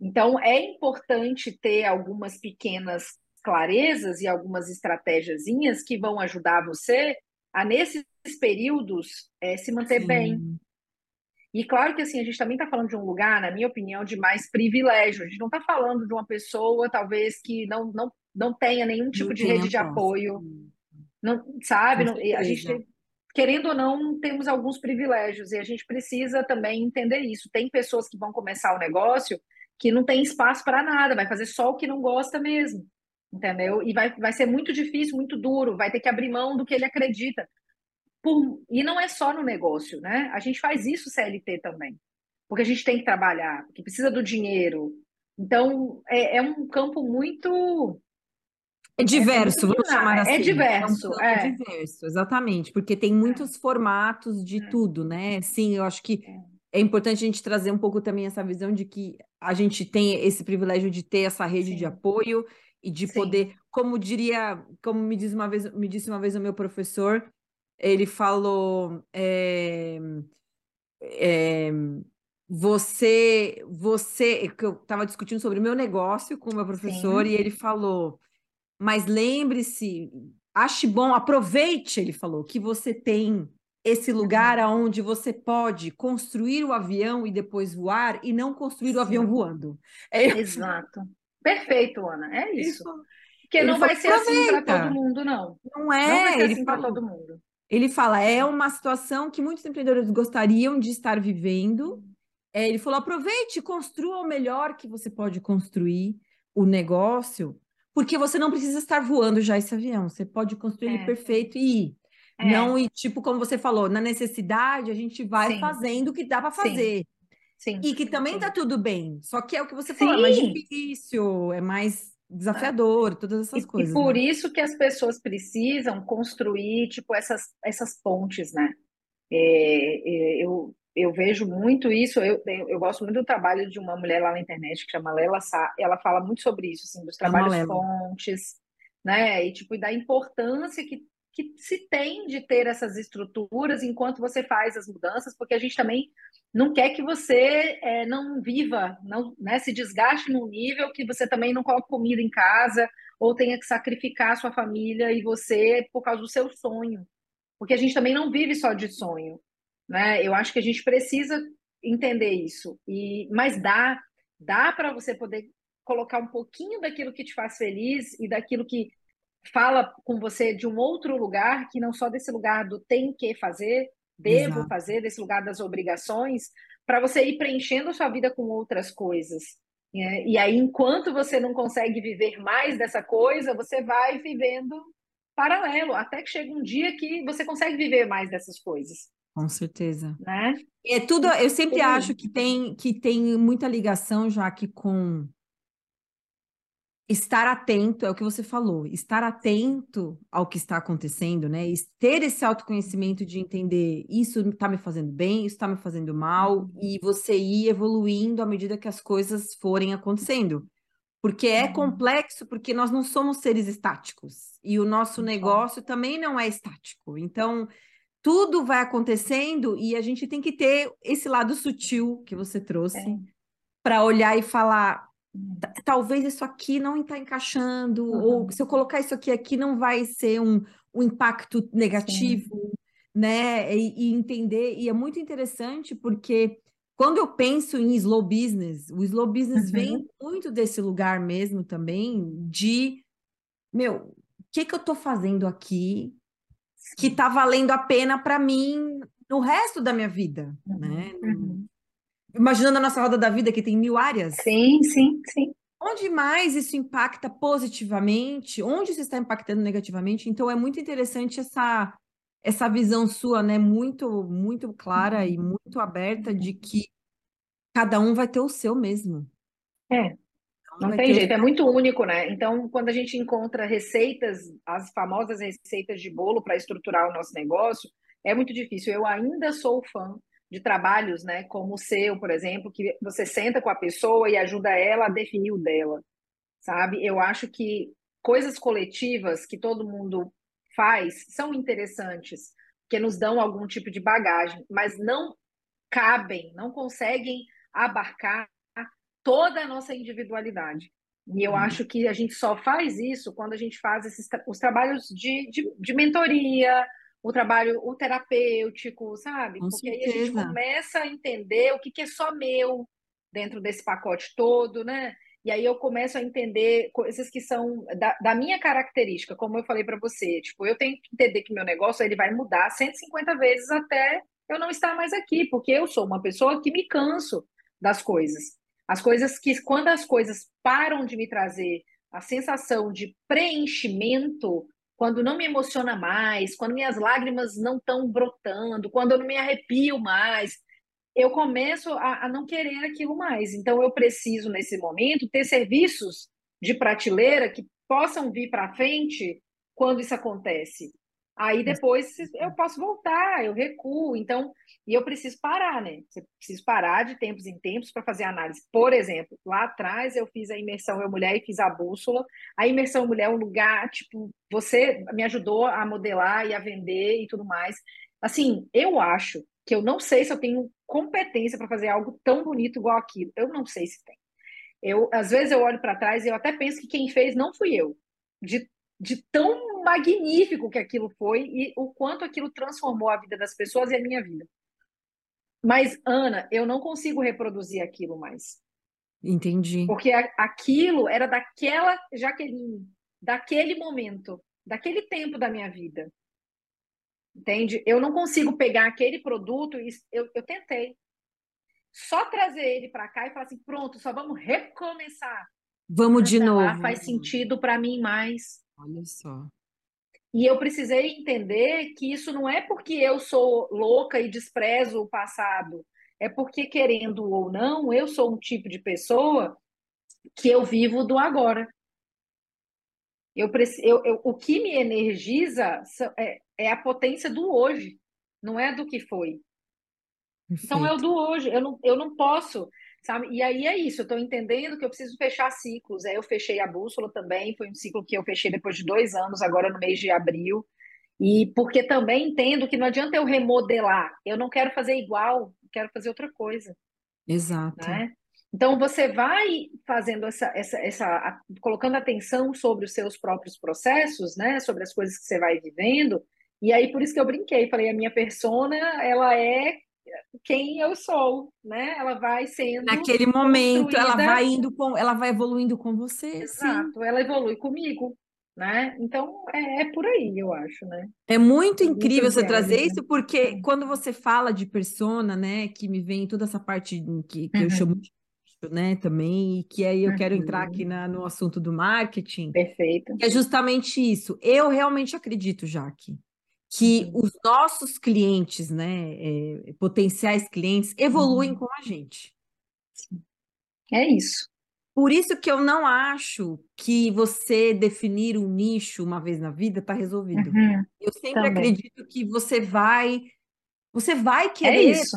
Então é importante ter algumas pequenas clarezas e algumas estratégiazinhas que vão ajudar você a, nesses períodos, é, se manter Sim. bem. E claro que assim, a gente também está falando de um lugar, na minha opinião, de mais privilégio. A gente não está falando de uma pessoa, talvez, que não, não, não tenha nenhum tipo não de rede de apoio. Não, sabe? Não, a gente tem, querendo ou não, temos alguns privilégios e a gente precisa também entender isso. Tem pessoas que vão começar o negócio que não tem espaço para nada, vai fazer só o que não gosta mesmo entendeu? E vai, vai ser muito difícil, muito duro, vai ter que abrir mão do que ele acredita. Por, e não é só no negócio, né? A gente faz isso CLT também, porque a gente tem que trabalhar, porque precisa do dinheiro. Então, é, é um campo muito é diverso, é vamos chamar assim. É diverso, é, um é. diverso, exatamente, porque tem muitos é. formatos de é. tudo, né? Sim, eu acho que é. é importante a gente trazer um pouco também essa visão de que a gente tem esse privilégio de ter essa rede Sim. de apoio e de Sim. poder, como diria, como me disse uma vez, me disse uma vez o meu professor, ele falou é, é, você, você, que eu estava discutindo sobre o meu negócio com o meu professor Sim. e ele falou, mas lembre-se, ache bom, aproveite, ele falou, que você tem esse lugar aonde você pode construir o avião e depois voar e não construir Sim. o avião voando. É, Exato. Perfeito, Ana. É isso. isso. Porque ele não vai ser assim para todo mundo, não. Não é. Não vai ser ele assim para todo mundo. Ele fala, é uma situação que muitos empreendedores gostariam de estar vivendo. É, ele falou, aproveite, construa o melhor que você pode construir o negócio, porque você não precisa estar voando já esse avião. Você pode construir é. ele perfeito e ir. É. Não, e tipo, como você falou, na necessidade, a gente vai Sim. fazendo o que dá para fazer. Sim. Sim. E que também está tudo bem. Só que é o que você falou, é mais difícil, é mais desafiador, todas essas e, coisas. E por né? isso que as pessoas precisam construir, tipo, essas, essas pontes, né? É, é, eu, eu vejo muito isso, eu, eu gosto muito do trabalho de uma mulher lá na internet que chama Lela Sá, ela fala muito sobre isso, assim, dos trabalhos pontes, né? E, tipo, da importância que, que se tem de ter essas estruturas enquanto você faz as mudanças, porque a gente também não quer que você é, não viva, não né, se desgaste num nível que você também não coloque comida em casa ou tenha que sacrificar a sua família e você por causa do seu sonho. Porque a gente também não vive só de sonho. Né? Eu acho que a gente precisa entender isso. E, mas dá, dá para você poder colocar um pouquinho daquilo que te faz feliz e daquilo que fala com você de um outro lugar, que não só desse lugar do tem que fazer, devo Exato. fazer, desse lugar das obrigações, para você ir preenchendo a sua vida com outras coisas. Né? E aí, enquanto você não consegue viver mais dessa coisa, você vai vivendo paralelo, até que chega um dia que você consegue viver mais dessas coisas. Com certeza. Né? É tudo, eu sempre acho que tem, que tem muita ligação já que com estar atento, é o que você falou, estar atento ao que está acontecendo, né? E ter esse autoconhecimento de entender isso está me fazendo bem, isso está me fazendo mal, uhum. e você ir evoluindo à medida que as coisas forem acontecendo. Porque é uhum. complexo, porque nós não somos seres estáticos, e o nosso negócio também não é estático. Então, tudo vai acontecendo e a gente tem que ter esse lado sutil que você trouxe é. para olhar e falar talvez isso aqui não está encaixando, uhum. ou se eu colocar isso aqui aqui não vai ser um, um impacto negativo, Sim. né? E, e, entender, e é muito interessante porque quando eu penso em slow business, o slow business Uhum. vem muito desse lugar mesmo também de, meu, o que que eu tô fazendo aqui que tá valendo a pena para mim no resto da minha vida, né? Uhum. Imaginando a nossa roda da vida que tem mil áreas, Sim, sim, sim. onde mais isso impacta positivamente, onde isso está impactando negativamente. Então é muito interessante essa essa visão sua, né, muito muito clara e muito aberta de que cada um vai ter o seu mesmo. É, não tem jeito, é muito único, né? Então, quando a gente encontra receitas, as famosas receitas de bolo para estruturar o nosso negócio, é muito difícil. Eu ainda sou fã de trabalhos, né, como o seu, por exemplo, que você senta com a pessoa e ajuda ela a definir o dela, sabe? Eu acho que coisas coletivas que todo mundo faz são interessantes, porque nos dão algum tipo de bagagem, mas não cabem, não conseguem abarcar toda a nossa individualidade. E eu Uhum. acho que a gente só faz isso quando a gente faz esses, os trabalhos de, de, de mentoria, o trabalho o terapêutico, sabe? Com Porque aí a gente certeza. começa a entender o que, que é só meu dentro desse pacote todo, né? E aí eu começo a entender coisas que são da, da minha característica, como eu falei para você. Tipo, eu tenho que entender que meu negócio ele vai mudar 150 vezes até eu não estar mais aqui, porque eu sou uma pessoa que me canso das coisas. As coisas que, quando as coisas param de me trazer a sensação de preenchimento, quando não me emociona mais, quando minhas lágrimas não estão brotando, quando eu não me arrepio mais, eu começo a, a não querer aquilo mais. Então, eu preciso, nesse momento, ter serviços de prateleira que possam vir para frente quando isso acontece. Aí depois eu posso voltar, eu recuo. Então, e eu preciso parar, né? Eu preciso parar de tempos em tempos para fazer análise. Por exemplo, lá atrás eu fiz a imersão Eu Mulher e fiz a bússola. A imersão Mulher é um lugar, tipo, você me ajudou a modelar e a vender e tudo mais. Assim, eu acho que eu não sei se eu tenho competência para fazer algo tão bonito igual aquilo. Eu não sei se tem. Eu, às vezes eu olho para trás e eu até penso que quem fez não fui eu. De, de tão magnífico que aquilo foi e o quanto aquilo transformou a vida das pessoas e a minha vida. Mas, Ana, eu não consigo reproduzir aquilo mais. Entendi. Porque a, aquilo era daquela Jaqueline, daquele momento, daquele tempo da minha vida. Entende? Eu não consigo pegar aquele produto e eu, eu tentei. Só trazer ele para cá e falar assim: pronto, só vamos recomeçar. Vamos de Não, novo. faz sentido para mim mais. Olha só. E eu precisei entender que isso não é porque eu sou louca e desprezo o passado. É porque, querendo ou não, eu sou um tipo de pessoa que eu vivo do agora. Eu, eu, eu, o que me energiza é, é, a potência do hoje, não é do que foi. Perfeito. Então é o do hoje. Eu não, eu não posso, sabe? E aí é isso. Eu estou entendendo que eu preciso fechar ciclos. Aí eu fechei a bússola também. Foi um ciclo que eu fechei depois de dois anos, agora no mês de abril. E porque também entendo que não adianta eu remodelar. Eu não quero fazer igual, quero fazer outra coisa. Exato. Né? Então você vai fazendo essa, essa, essa, colocando atenção sobre os seus próprios processos, né? Sobre as coisas que você vai vivendo. E aí por isso que eu brinquei, falei a minha persona, ela é quem eu sou, né? Ela vai sendo naquele momento, ela vai indo com, ela vai evoluindo com você. Exato, sim. ela evolui comigo. Né? Então é, é, por aí, eu acho, né? É muito incrível você trazer viagem, isso, porque é. quando você fala de persona, né, que me vem toda essa parte que, que uhum. eu chamo de né, também, e que aí eu uhum. quero entrar aqui na, no assunto do marketing. Perfeito. É justamente isso. Eu realmente acredito, Jaque, que uhum. os nossos clientes, né, é, potenciais clientes, evoluem Uhum. com a gente. É isso. Por isso que eu não acho que você definir um nicho uma vez na vida está resolvido. Uhum. Eu sempre Também. acredito que você vai, você vai É querer isso.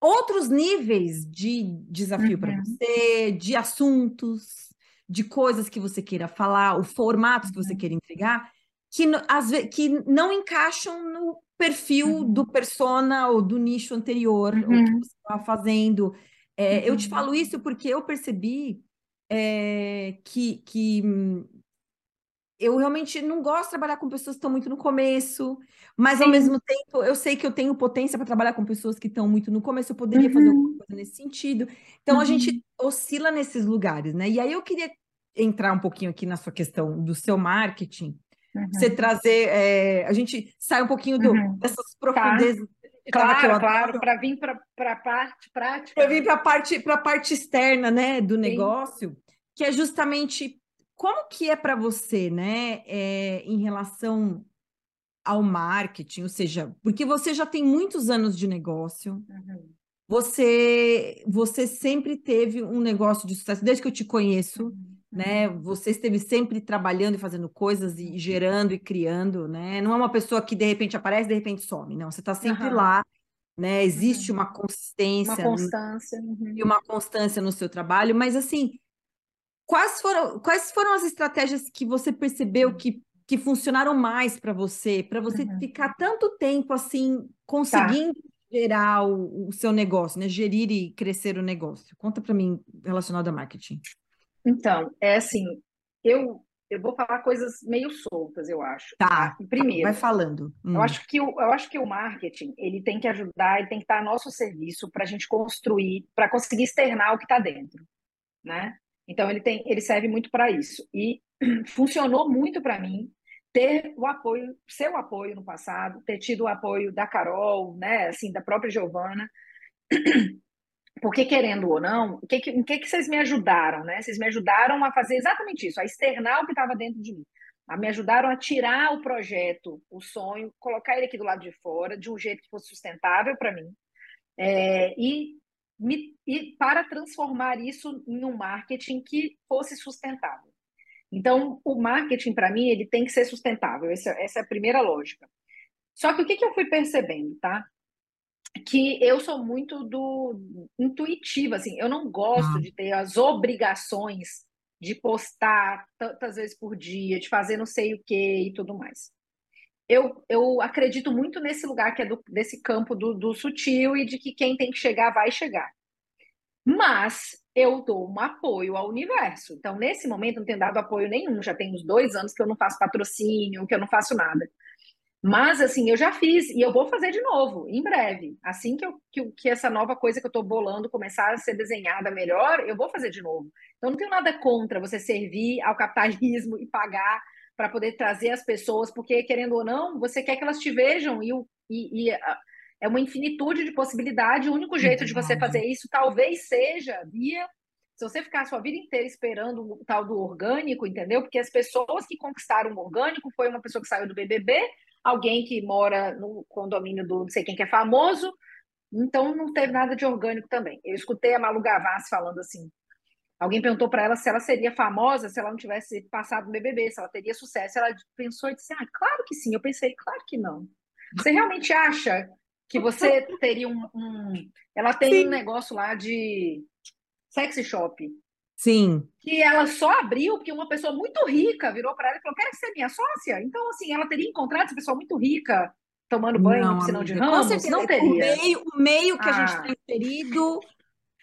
outros níveis de desafio para Uhum. você, de assuntos, de coisas que você queira falar, o formatos que você Uhum. queira entregar, que, às que não encaixam no perfil Uhum. do persona ou do nicho anterior, ou que Uhum. você estava fazendo. É, Eu te Uhum. falo isso porque eu percebi é, que, que eu realmente não gosto de trabalhar com pessoas que estão muito no começo, mas Sim. ao mesmo tempo eu sei que eu tenho potência para trabalhar com pessoas que estão muito no começo, eu poderia uhum. fazer alguma coisa nesse sentido. Então uhum. a gente uhum. oscila nesses lugares, né? E aí eu queria entrar um pouquinho aqui na sua questão do seu marketing. Uhum. Você trazer, é, a gente sai um pouquinho do, uhum. dessas tá. profundezas. Tá. Claro, claro, para vir para a parte prática. Para vir para a parte, parte externa né, do Sim. negócio, que é justamente como que é para você, né, é, em relação ao marketing, ou seja, porque você já tem muitos anos de negócio, uhum. você, você sempre teve um negócio de sucesso, desde que eu te conheço, uhum. Né, você esteve sempre trabalhando e fazendo coisas e gerando e criando, né, não é uma pessoa que de repente aparece, de repente some, não, você está sempre uhum. lá, né, existe uma consistência. Uma constância. E uma constância no seu trabalho, mas assim, Quais foram, quais foram as estratégias que você percebeu que, que funcionaram mais para você, para você uhum. ficar tanto tempo assim, conseguindo tá. gerar o, o, seu negócio, né? Gerir e crescer o negócio? Conta para mim relacionado a marketing. Então, é assim, eu eu vou falar coisas meio soltas, eu acho. Tá. Primeiro, vai falando. Hum. Eu acho que o, eu acho que o marketing ele tem que ajudar, ele tem que estar a nosso serviço para a gente construir, para conseguir externar o que está dentro, né? Então ele tem, ele serve muito para isso e *clears throat* funcionou muito para mim ter o apoio, seu apoio no passado, ter tido o apoio da Carol, né, assim, da própria Giovana. *clears throat* Porque, querendo ou não, o que, em que, que vocês me ajudaram, né? Vocês me ajudaram a fazer exatamente isso, a externar o que estava dentro de mim. A me ajudaram a tirar o projeto, o sonho, colocar ele aqui do lado de fora, de um jeito que fosse sustentável para mim. É, e me, e para transformar isso em um marketing que fosse sustentável. Então, o marketing, para mim, ele tem que ser sustentável. Essa, essa, é a primeira lógica. Só que o que, que eu fui percebendo, tá? Que eu sou muito do intuitiva, assim. Eu não gosto ah. de ter as obrigações de postar tantas vezes por dia, de fazer não sei o que e tudo mais eu, eu acredito muito nesse lugar que é do, desse campo do, do sutil e de que quem tem que chegar vai chegar. Mas eu dou um apoio ao universo. Então, nesse momento, não tenho dado apoio nenhum. Já tem uns dois anos que eu não faço patrocínio, que eu não faço nada. Mas, assim, eu já fiz e eu vou fazer de novo, em breve. Assim que, eu, que, que essa nova coisa que eu estou bolando começar a ser desenhada melhor, eu vou fazer de novo. Então, não tenho nada contra você servir ao capitalismo e pagar para poder trazer as pessoas, porque, querendo ou não, você quer que elas te vejam e, e, e é uma infinitude de possibilidade. O único jeito de você fazer isso talvez seja via. Se você ficar a sua vida inteira esperando o tal do orgânico, entendeu? Porque as pessoas que conquistaram o orgânico foi uma pessoa que saiu do BBB, alguém que mora no condomínio do não sei quem que é famoso, então não teve nada de orgânico também. Eu escutei a Malu Gavassi falando assim, Alguém perguntou para ela se ela seria famosa se ela não tivesse passado no BBB, se ela teria sucesso. Ela pensou e disse: Ah, claro que sim. Eu pensei, claro que não. Você realmente acha que você teria um. um... Ela tem sim. um negócio lá de sexy shop. Sim. Que ela só abriu porque uma pessoa muito rica virou para ela e falou: Quer ser minha sócia? Então, assim, ela teria encontrado essa pessoa muito rica tomando banho não, no piscinão de ramos? Não teria. O meio, o meio que ah. a gente ah. tem inserido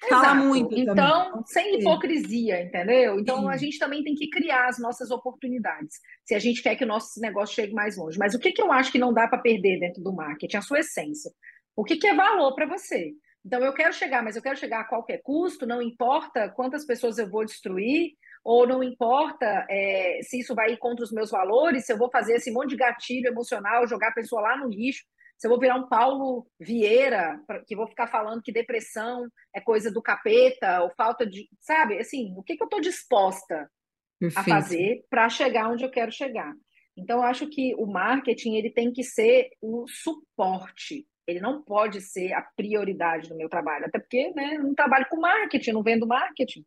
Fala Exato. muito. Então, também. sem hipocrisia, entendeu? Então, Sim. a gente também tem que criar as nossas oportunidades, se a gente quer que o nosso negócio chegue mais longe. Mas o que, que eu acho que não dá para perder dentro do marketing? A sua essência. O que, que é valor para você? Então, eu quero chegar, mas eu quero chegar a qualquer custo, não importa quantas pessoas eu vou destruir, ou não importa é, se isso vai ir contra os meus valores, se eu vou fazer esse monte de gatilho emocional, jogar a pessoa lá no lixo se eu vou virar um Paulo Vieira, que vou ficar falando que depressão é coisa do capeta, ou falta de. Sabe? Assim, o que, que eu estou disposta a fazer para chegar onde eu quero chegar? Então, eu acho que o marketing ele tem que ser o suporte. Ele não pode ser a prioridade do meu trabalho, até porque né, eu não trabalho com marketing, não vendo marketing.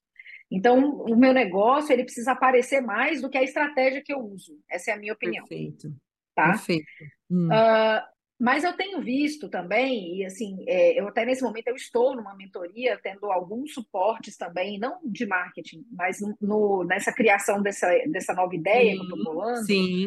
Então, o meu negócio ele precisa aparecer mais do que a estratégia que eu uso. Essa é a minha opinião. Perfeito. Tá? Perfeito. Hum. Uh, mas eu tenho visto também, e assim, é, eu até nesse momento eu estou numa mentoria, tendo alguns suportes também, não de marketing, mas no, no nessa criação dessa, dessa nova ideia sim, que eu estou bolando. Sim.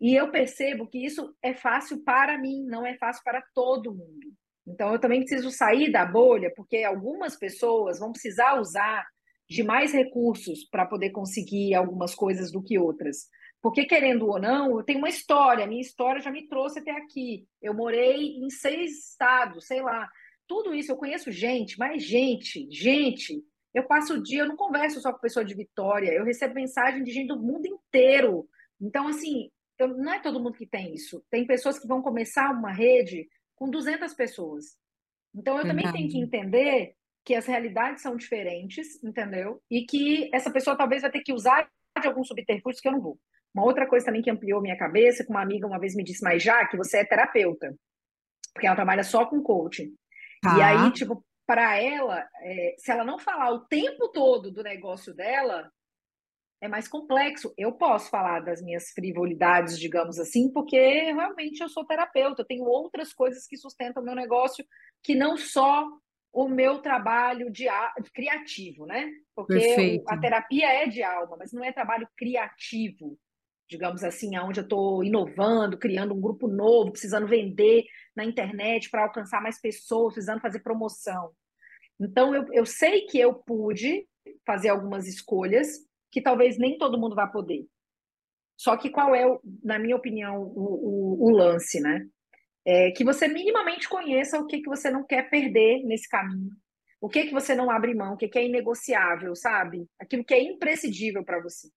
E eu percebo que isso é fácil para mim, não é fácil para todo mundo. Então eu também preciso sair da bolha, porque algumas pessoas vão precisar usar de mais recursos para poder conseguir algumas coisas do que outras. Porque, querendo ou não, eu tenho uma história, minha história já me trouxe até aqui. Eu morei em seis estados, sei lá. Tudo isso, eu conheço gente, mas gente, gente. Eu passo o dia, eu não converso só com pessoa de Vitória, eu recebo mensagem de gente do mundo inteiro. Então, assim, eu, não é todo mundo que tem isso. Tem pessoas que vão começar uma rede com 200 pessoas. Então, eu Verdade. também tenho que entender que as realidades são diferentes, entendeu? E que essa pessoa talvez vai ter que usar de alguns subterfúgios que eu não vou. Uma outra coisa também que ampliou minha cabeça, que uma amiga uma vez me disse, mas já que você é terapeuta, porque ela trabalha só com coaching. Tá. E aí, tipo, para ela, é, se ela não falar o tempo todo do negócio dela, é mais complexo. Eu posso falar das minhas frivolidades, digamos assim, porque realmente eu sou terapeuta, eu tenho outras coisas que sustentam o meu negócio que não só o meu trabalho de, de criativo, né? Porque a terapia é de alma, mas não é trabalho criativo, digamos assim, aonde eu estou inovando, criando um grupo novo, precisando vender na internet para alcançar mais pessoas, precisando fazer promoção. Então, eu, eu sei que eu pude fazer algumas escolhas que talvez nem todo mundo vá poder. Só que qual é, na minha opinião, o, o, o lance, né? É que você minimamente conheça o que, que você não quer perder nesse caminho. O que que você não abre mão, o que, que é inegociável, sabe? Aquilo que é imprescindível para você.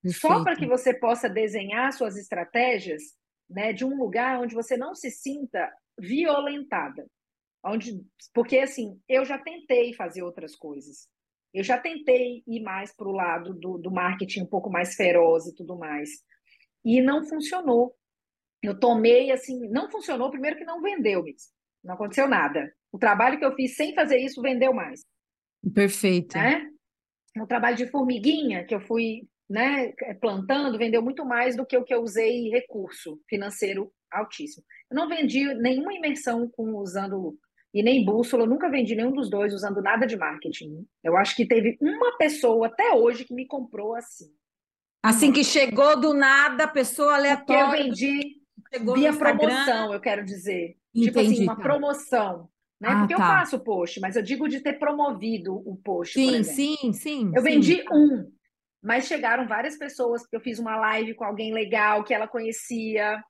Perfeito. Só para que você possa desenhar suas estratégias né, de um lugar onde você não se sinta violentada. Onde, porque assim, eu já tentei fazer outras coisas. Eu já tentei ir mais para o lado do, do marketing um pouco mais feroz e tudo mais. E não funcionou. Eu tomei assim, não funcionou, primeiro que não vendeu mesmo. Não aconteceu nada. O trabalho que eu fiz sem fazer isso vendeu mais. Perfeito. Né? O trabalho de formiguinha que eu fui né, plantando vendeu muito mais do que o que eu usei recurso financeiro altíssimo. Eu não vendi nenhuma imersão com usando e nem bússola, eu nunca vendi nenhum dos dois usando nada de marketing. Eu acho que teve uma pessoa até hoje que me comprou assim. Assim que chegou do nada, pessoa aleatória. Porque eu vendi via promoção, eu quero dizer. Entendi, tipo assim, uma tá. promoção. Né? Ah, Porque tá. eu faço post, mas eu digo de ter promovido o post. Sim, sim, sim. Eu sim. vendi um, mas chegaram várias pessoas, porque eu fiz uma live com alguém legal que ela conhecia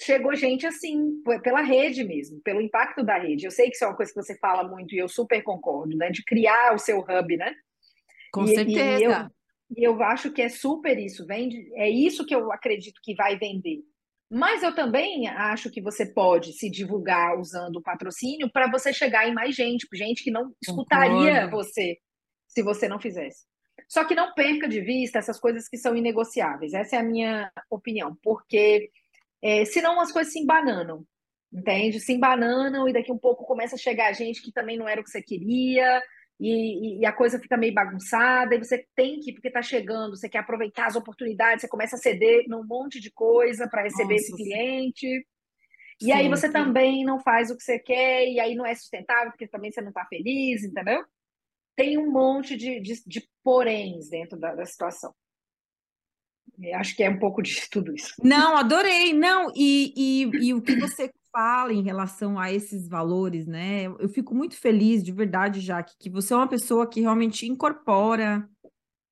chegou gente assim, pela rede mesmo, pelo impacto da rede. Eu sei que isso é uma coisa que você fala muito e eu super concordo, né? De criar o seu hub, né? Com e, certeza. E eu, e eu acho que é super isso, vende, é isso que eu acredito que vai vender. Mas eu também acho que você pode se divulgar usando o patrocínio para você chegar em mais gente, gente que não escutaria Concordo. você se você não fizesse. Só que não perca de vista essas coisas que são inegociáveis. Essa é a minha opinião, porque é, senão as coisas se embananam, entende? Se embananam e daqui um pouco começa a chegar gente que também não era o que você queria e, e a coisa fica meio bagunçada e você tem que, porque está chegando, você quer aproveitar as oportunidades, você começa a ceder num monte de coisa para receber Nossa, esse cliente. E sim, aí você sim. também não faz o que você quer, e aí não é sustentável, porque também você não está feliz, entendeu? Tem um monte de, de, de poréns dentro da, da situação. Acho que é um pouco de *laughs* tudo isso. Não, adorei. Não, e, e, e o que você fala em relação a esses valores, né? Eu fico muito feliz, de verdade, Jaque, que você é uma pessoa que realmente incorpora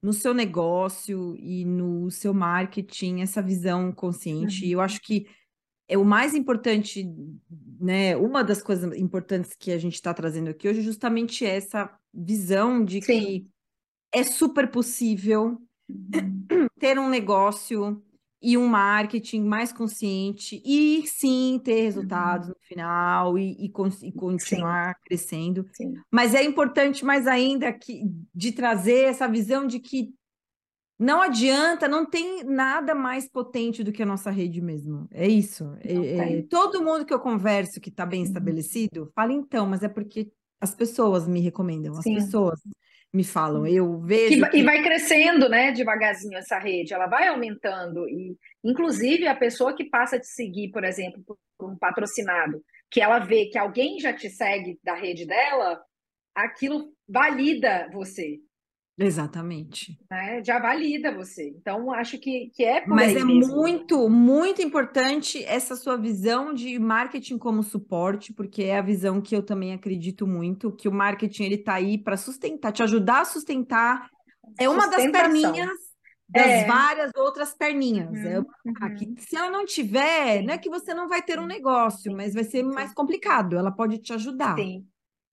no seu negócio e no seu marketing essa visão consciente. Uhum. E eu acho que é o mais importante, né? Uma das coisas importantes que a gente está trazendo aqui hoje é justamente essa visão de Sim. que é super possível ter um negócio e um marketing mais consciente e sim ter resultados uhum. no final e, e, e continuar sim. crescendo. Sim. Mas é importante mais ainda que, de trazer essa visão de que não adianta, não tem nada mais potente do que a nossa rede mesmo. É isso. É, é, todo mundo que eu converso que está bem uhum. estabelecido fala então, mas é porque as pessoas me recomendam, as sim. pessoas me falam. Eu vejo. Que, que... E vai crescendo, né, devagarzinho essa rede, ela vai aumentando. E, inclusive, a pessoa que passa a te seguir, por exemplo, por um patrocinado, que ela vê que alguém já te segue da rede dela, aquilo valida você. Exatamente. Né? Já valida você. Então, acho que, que é por Mas é mesmo. muito, muito importante essa sua visão de marketing como suporte, porque é a visão que eu também acredito muito, que o marketing ele está aí para sustentar, te ajudar a sustentar. É uma das perninhas das é. várias outras perninhas. Uhum, é, uhum. Se ela não tiver, não é que você não vai ter um negócio, mas vai ser mais complicado. Ela pode te ajudar. Sim.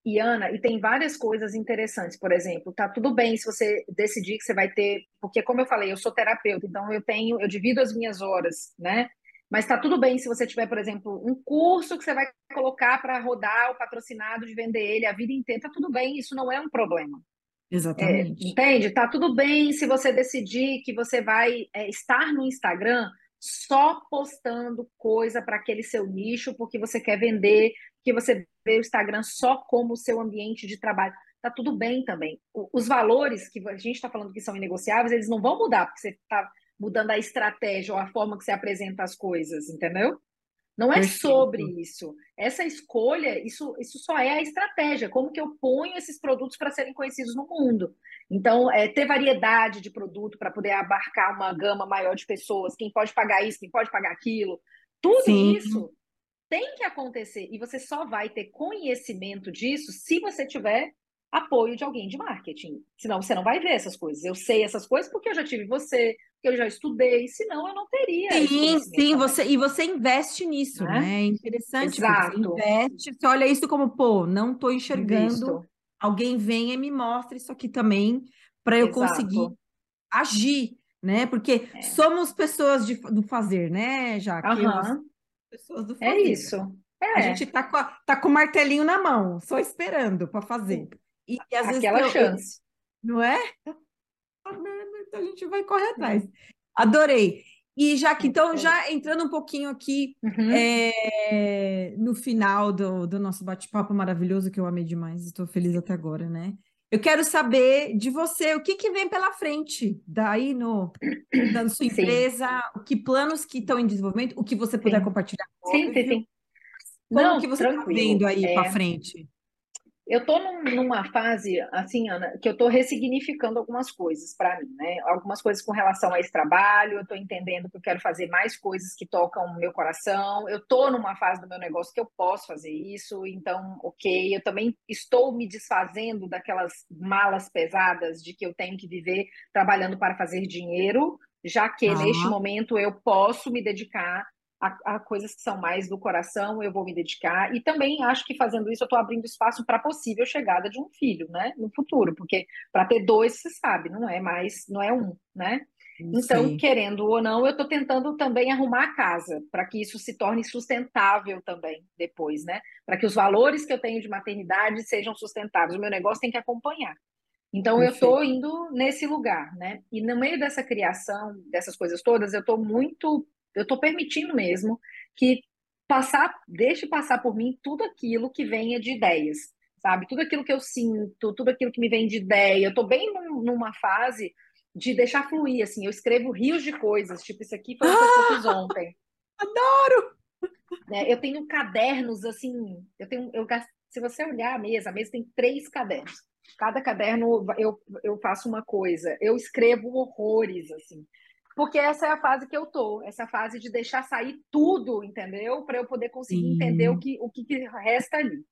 E Ana, e tem várias coisas interessantes, por exemplo, tá tudo bem se você decidir que você vai ter, porque como eu falei, eu sou terapeuta, então eu tenho, eu divido as minhas horas, né? Mas tá tudo bem se você tiver, por exemplo, um curso que você vai colocar para rodar o patrocinado de vender ele a vida inteira, tá tudo bem, isso não é um problema. Exatamente. É, entende? Tá tudo bem se você decidir que você vai é, estar no Instagram só postando coisa para aquele seu nicho, porque você quer vender, que você vê o Instagram só como o seu ambiente de trabalho. Tá tudo bem também. os valores que a gente está falando que são inegociáveis, eles não vão mudar, porque você está mudando a estratégia ou a forma que você apresenta as coisas, entendeu? Não é sobre isso. Essa escolha, isso, isso só é a estratégia. Como que eu ponho esses produtos para serem conhecidos no mundo? Então, é, ter variedade de produto para poder abarcar uma gama maior de pessoas, quem pode pagar isso, quem pode pagar aquilo, tudo Sim. isso tem que acontecer. E você só vai ter conhecimento disso se você tiver apoio de alguém de marketing. Senão você não vai ver essas coisas. Eu sei essas coisas porque eu já tive você, porque eu já estudei, senão eu não teria. Sim, sim, você, e você investe nisso, né? né? É interessante. Exato. Você investe, você olha isso como, pô, não estou enxergando. Invisto. Alguém venha e me mostre isso aqui também para eu Exato. conseguir agir, né? Porque é. somos pessoas de, do fazer, né, Jaque? Uhum. Pessoas do é fazer. É isso. É. A gente tá com, a, tá com o martelinho na mão, só esperando para fazer. E, e às Aquela vezes, chance. Não é? Então a gente vai correr atrás. Adorei. E já que, então, já entrando um pouquinho aqui uhum. é, no final do, do nosso bate-papo maravilhoso, que eu amei demais, estou feliz até agora, né? Eu quero saber de você o que, que vem pela frente daí no, na sua empresa, sim. que planos que estão em desenvolvimento, o que você puder sim. compartilhar. Sim, sim, sim. Como Não, que você está vendo aí é... para frente? Eu estou num, numa fase, assim, Ana, que eu estou ressignificando algumas coisas para mim, né? Algumas coisas com relação a esse trabalho, eu estou entendendo que eu quero fazer mais coisas que tocam o meu coração. Eu estou numa fase do meu negócio que eu posso fazer isso, então, ok. Eu também estou me desfazendo daquelas malas pesadas de que eu tenho que viver trabalhando para fazer dinheiro, já que ah. neste momento eu posso me dedicar a, a, coisas que são mais do coração, eu vou me dedicar. E também acho que fazendo isso eu estou abrindo espaço para a possível chegada de um filho, né? No futuro, porque para ter dois, você sabe, não é mais, não é um, né? Então, Sim. querendo ou não, eu estou tentando também arrumar a casa para que isso se torne sustentável também depois, né? Para que os valores que eu tenho de maternidade sejam sustentáveis. O meu negócio tem que acompanhar. Então, Perfeito. eu estou indo nesse lugar, né? E no meio dessa criação, dessas coisas todas, eu estou muito eu estou permitindo mesmo que passar, deixe passar por mim tudo aquilo que venha de ideias, sabe? Tudo aquilo que eu sinto, tudo aquilo que me vem de ideia. Eu estou bem num, numa fase de deixar fluir, assim. Eu escrevo rios de coisas, tipo, isso aqui foi o que eu fiz ontem. *laughs* Adoro! É, eu tenho cadernos, assim, eu tenho, eu, se você olhar a mesa, a mesa tem três cadernos. Cada caderno eu, eu faço uma coisa. Eu escrevo horrores, assim porque essa é a fase que eu tô, essa fase de deixar sair tudo, entendeu? Para eu poder conseguir Sim. entender o que, o que resta ali.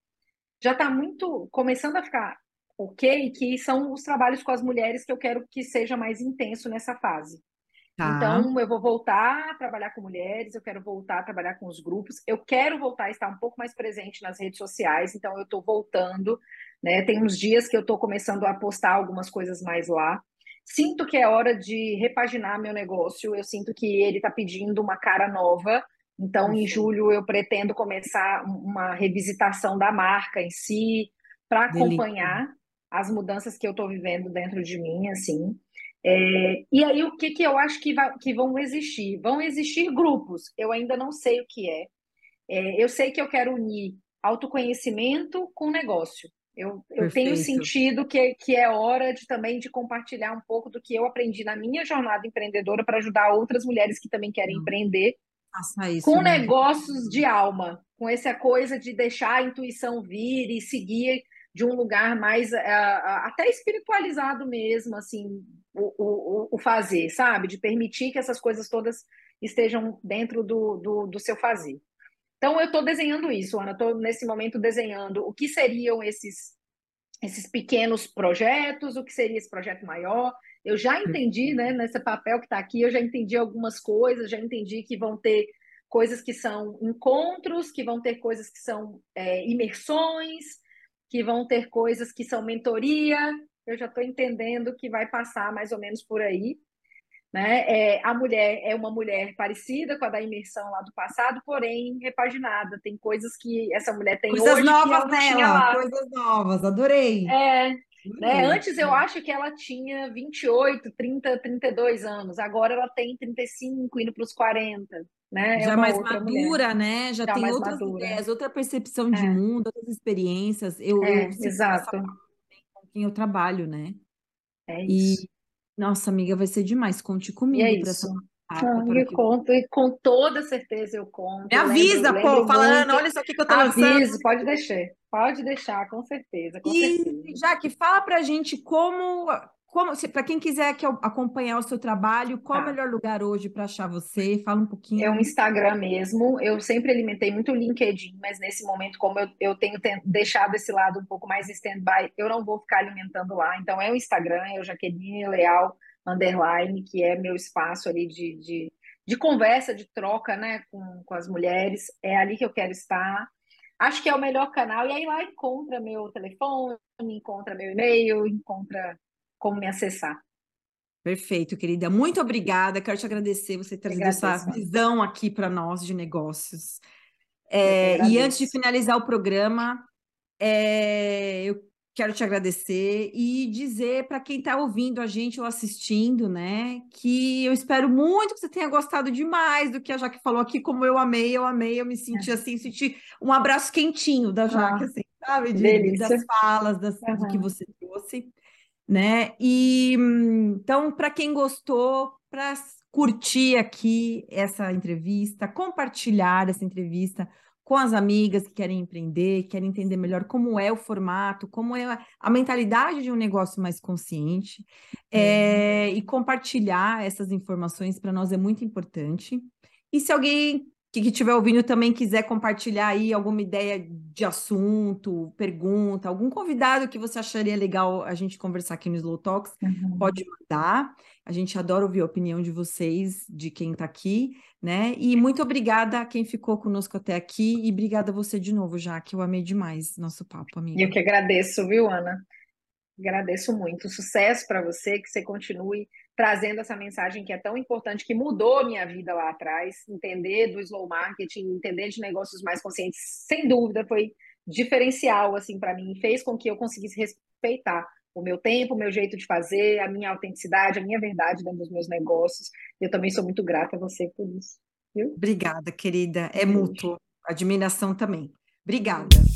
Já está muito começando a ficar ok, que são os trabalhos com as mulheres que eu quero que seja mais intenso nessa fase. Tá. Então, eu vou voltar a trabalhar com mulheres, eu quero voltar a trabalhar com os grupos, eu quero voltar a estar um pouco mais presente nas redes sociais, então eu estou voltando, né? Tem uns dias que eu estou começando a postar algumas coisas mais lá. Sinto que é hora de repaginar meu negócio, eu sinto que ele está pedindo uma cara nova. Então, em julho, eu pretendo começar uma revisitação da marca em si, para acompanhar as mudanças que eu estou vivendo dentro de mim, assim. É, e aí, o que, que eu acho que, vai, que vão existir? Vão existir grupos, eu ainda não sei o que é. é eu sei que eu quero unir autoconhecimento com negócio. Eu, eu tenho sentido que, que é hora de também de compartilhar um pouco do que eu aprendi na minha jornada empreendedora para ajudar outras mulheres que também querem hum. empreender isso, com né? negócios de alma, com essa coisa de deixar a intuição vir e seguir de um lugar mais uh, até espiritualizado mesmo, assim, o, o, o fazer, sabe? De permitir que essas coisas todas estejam dentro do, do, do seu fazer. Então, eu estou desenhando isso, Ana. Estou, nesse momento, desenhando o que seriam esses, esses pequenos projetos, o que seria esse projeto maior. Eu já entendi, né, nesse papel que está aqui, eu já entendi algumas coisas, já entendi que vão ter coisas que são encontros, que vão ter coisas que são é, imersões, que vão ter coisas que são mentoria. Eu já estou entendendo que vai passar mais ou menos por aí. Né? É, a mulher é uma mulher parecida com a da imersão lá do passado, porém repaginada. Tem coisas que essa mulher tem coisas hoje novas que ela nela, coisas novas, adorei. É, né? Antes eu acho que ela tinha 28, 30, 32 anos. Agora ela tem 35, indo para os 40. Né? É Já é mais madura, mulher. né? Já, Já tem outras madura. ideias, outra percepção de é. mundo, outras experiências. Eu, é, eu exato. com quem eu trabalho, né? É isso. Nossa, amiga, vai ser demais. Conte comigo é para essa não, eu conto, e com toda certeza eu conto. Me avisa, lembro, pô, lembro falando, muito. olha isso aqui que eu tô Aviso, lançando. pode deixar, pode deixar, com certeza. Com e, certeza. Jaque, fala pra gente como para quem quiser que acompanhar o seu trabalho, qual tá. o melhor lugar hoje para achar você? Fala um pouquinho. É o Instagram mesmo. Eu sempre alimentei muito o LinkedIn, mas nesse momento, como eu, eu tenho deixado esse lado um pouco mais stand-by, eu não vou ficar alimentando lá. Então é o Instagram, é o Jaqueline Leal underline, que é meu espaço ali de, de, de conversa, de troca né, com, com as mulheres. É ali que eu quero estar. Acho que é o melhor canal. E aí lá encontra meu telefone, encontra meu e-mail, encontra como me acessar. Perfeito, querida. Muito obrigada. Quero te agradecer você ter trazido essa visão aqui para nós de negócios. É, e antes de finalizar o programa, é, eu quero te agradecer e dizer para quem está ouvindo a gente ou assistindo, né, que eu espero muito que você tenha gostado demais do que a Jaque falou aqui, como eu amei, eu amei, eu me senti é. assim, senti um abraço quentinho da Jaque, ah, assim, sabe, de, das falas, das, uhum. do que você trouxe, né, e então, para quem gostou, para curtir aqui essa entrevista, compartilhar essa entrevista, com as amigas que querem empreender, que querem entender melhor como é o formato, como é a mentalidade de um negócio mais consciente, é, e compartilhar essas informações para nós é muito importante. E se alguém que estiver ouvindo também quiser compartilhar aí alguma ideia de assunto, pergunta, algum convidado que você acharia legal a gente conversar aqui no Slow Talks, uhum. pode mandar. A gente adora ouvir a opinião de vocês, de quem está aqui, né? E muito obrigada a quem ficou conosco até aqui e obrigada a você de novo, já que eu amei demais nosso papo, amiga. Eu que agradeço, viu, Ana? Agradeço muito. Sucesso para você, que você continue trazendo essa mensagem que é tão importante, que mudou a minha vida lá atrás. Entender do slow marketing, entender de negócios mais conscientes, sem dúvida, foi diferencial assim para mim, fez com que eu conseguisse respeitar o meu tempo, o meu jeito de fazer, a minha autenticidade, a minha verdade dentro dos meus negócios. Eu também sou muito grata a você por isso. Viu? Obrigada, querida. É mútuo. Admiração também. Obrigada.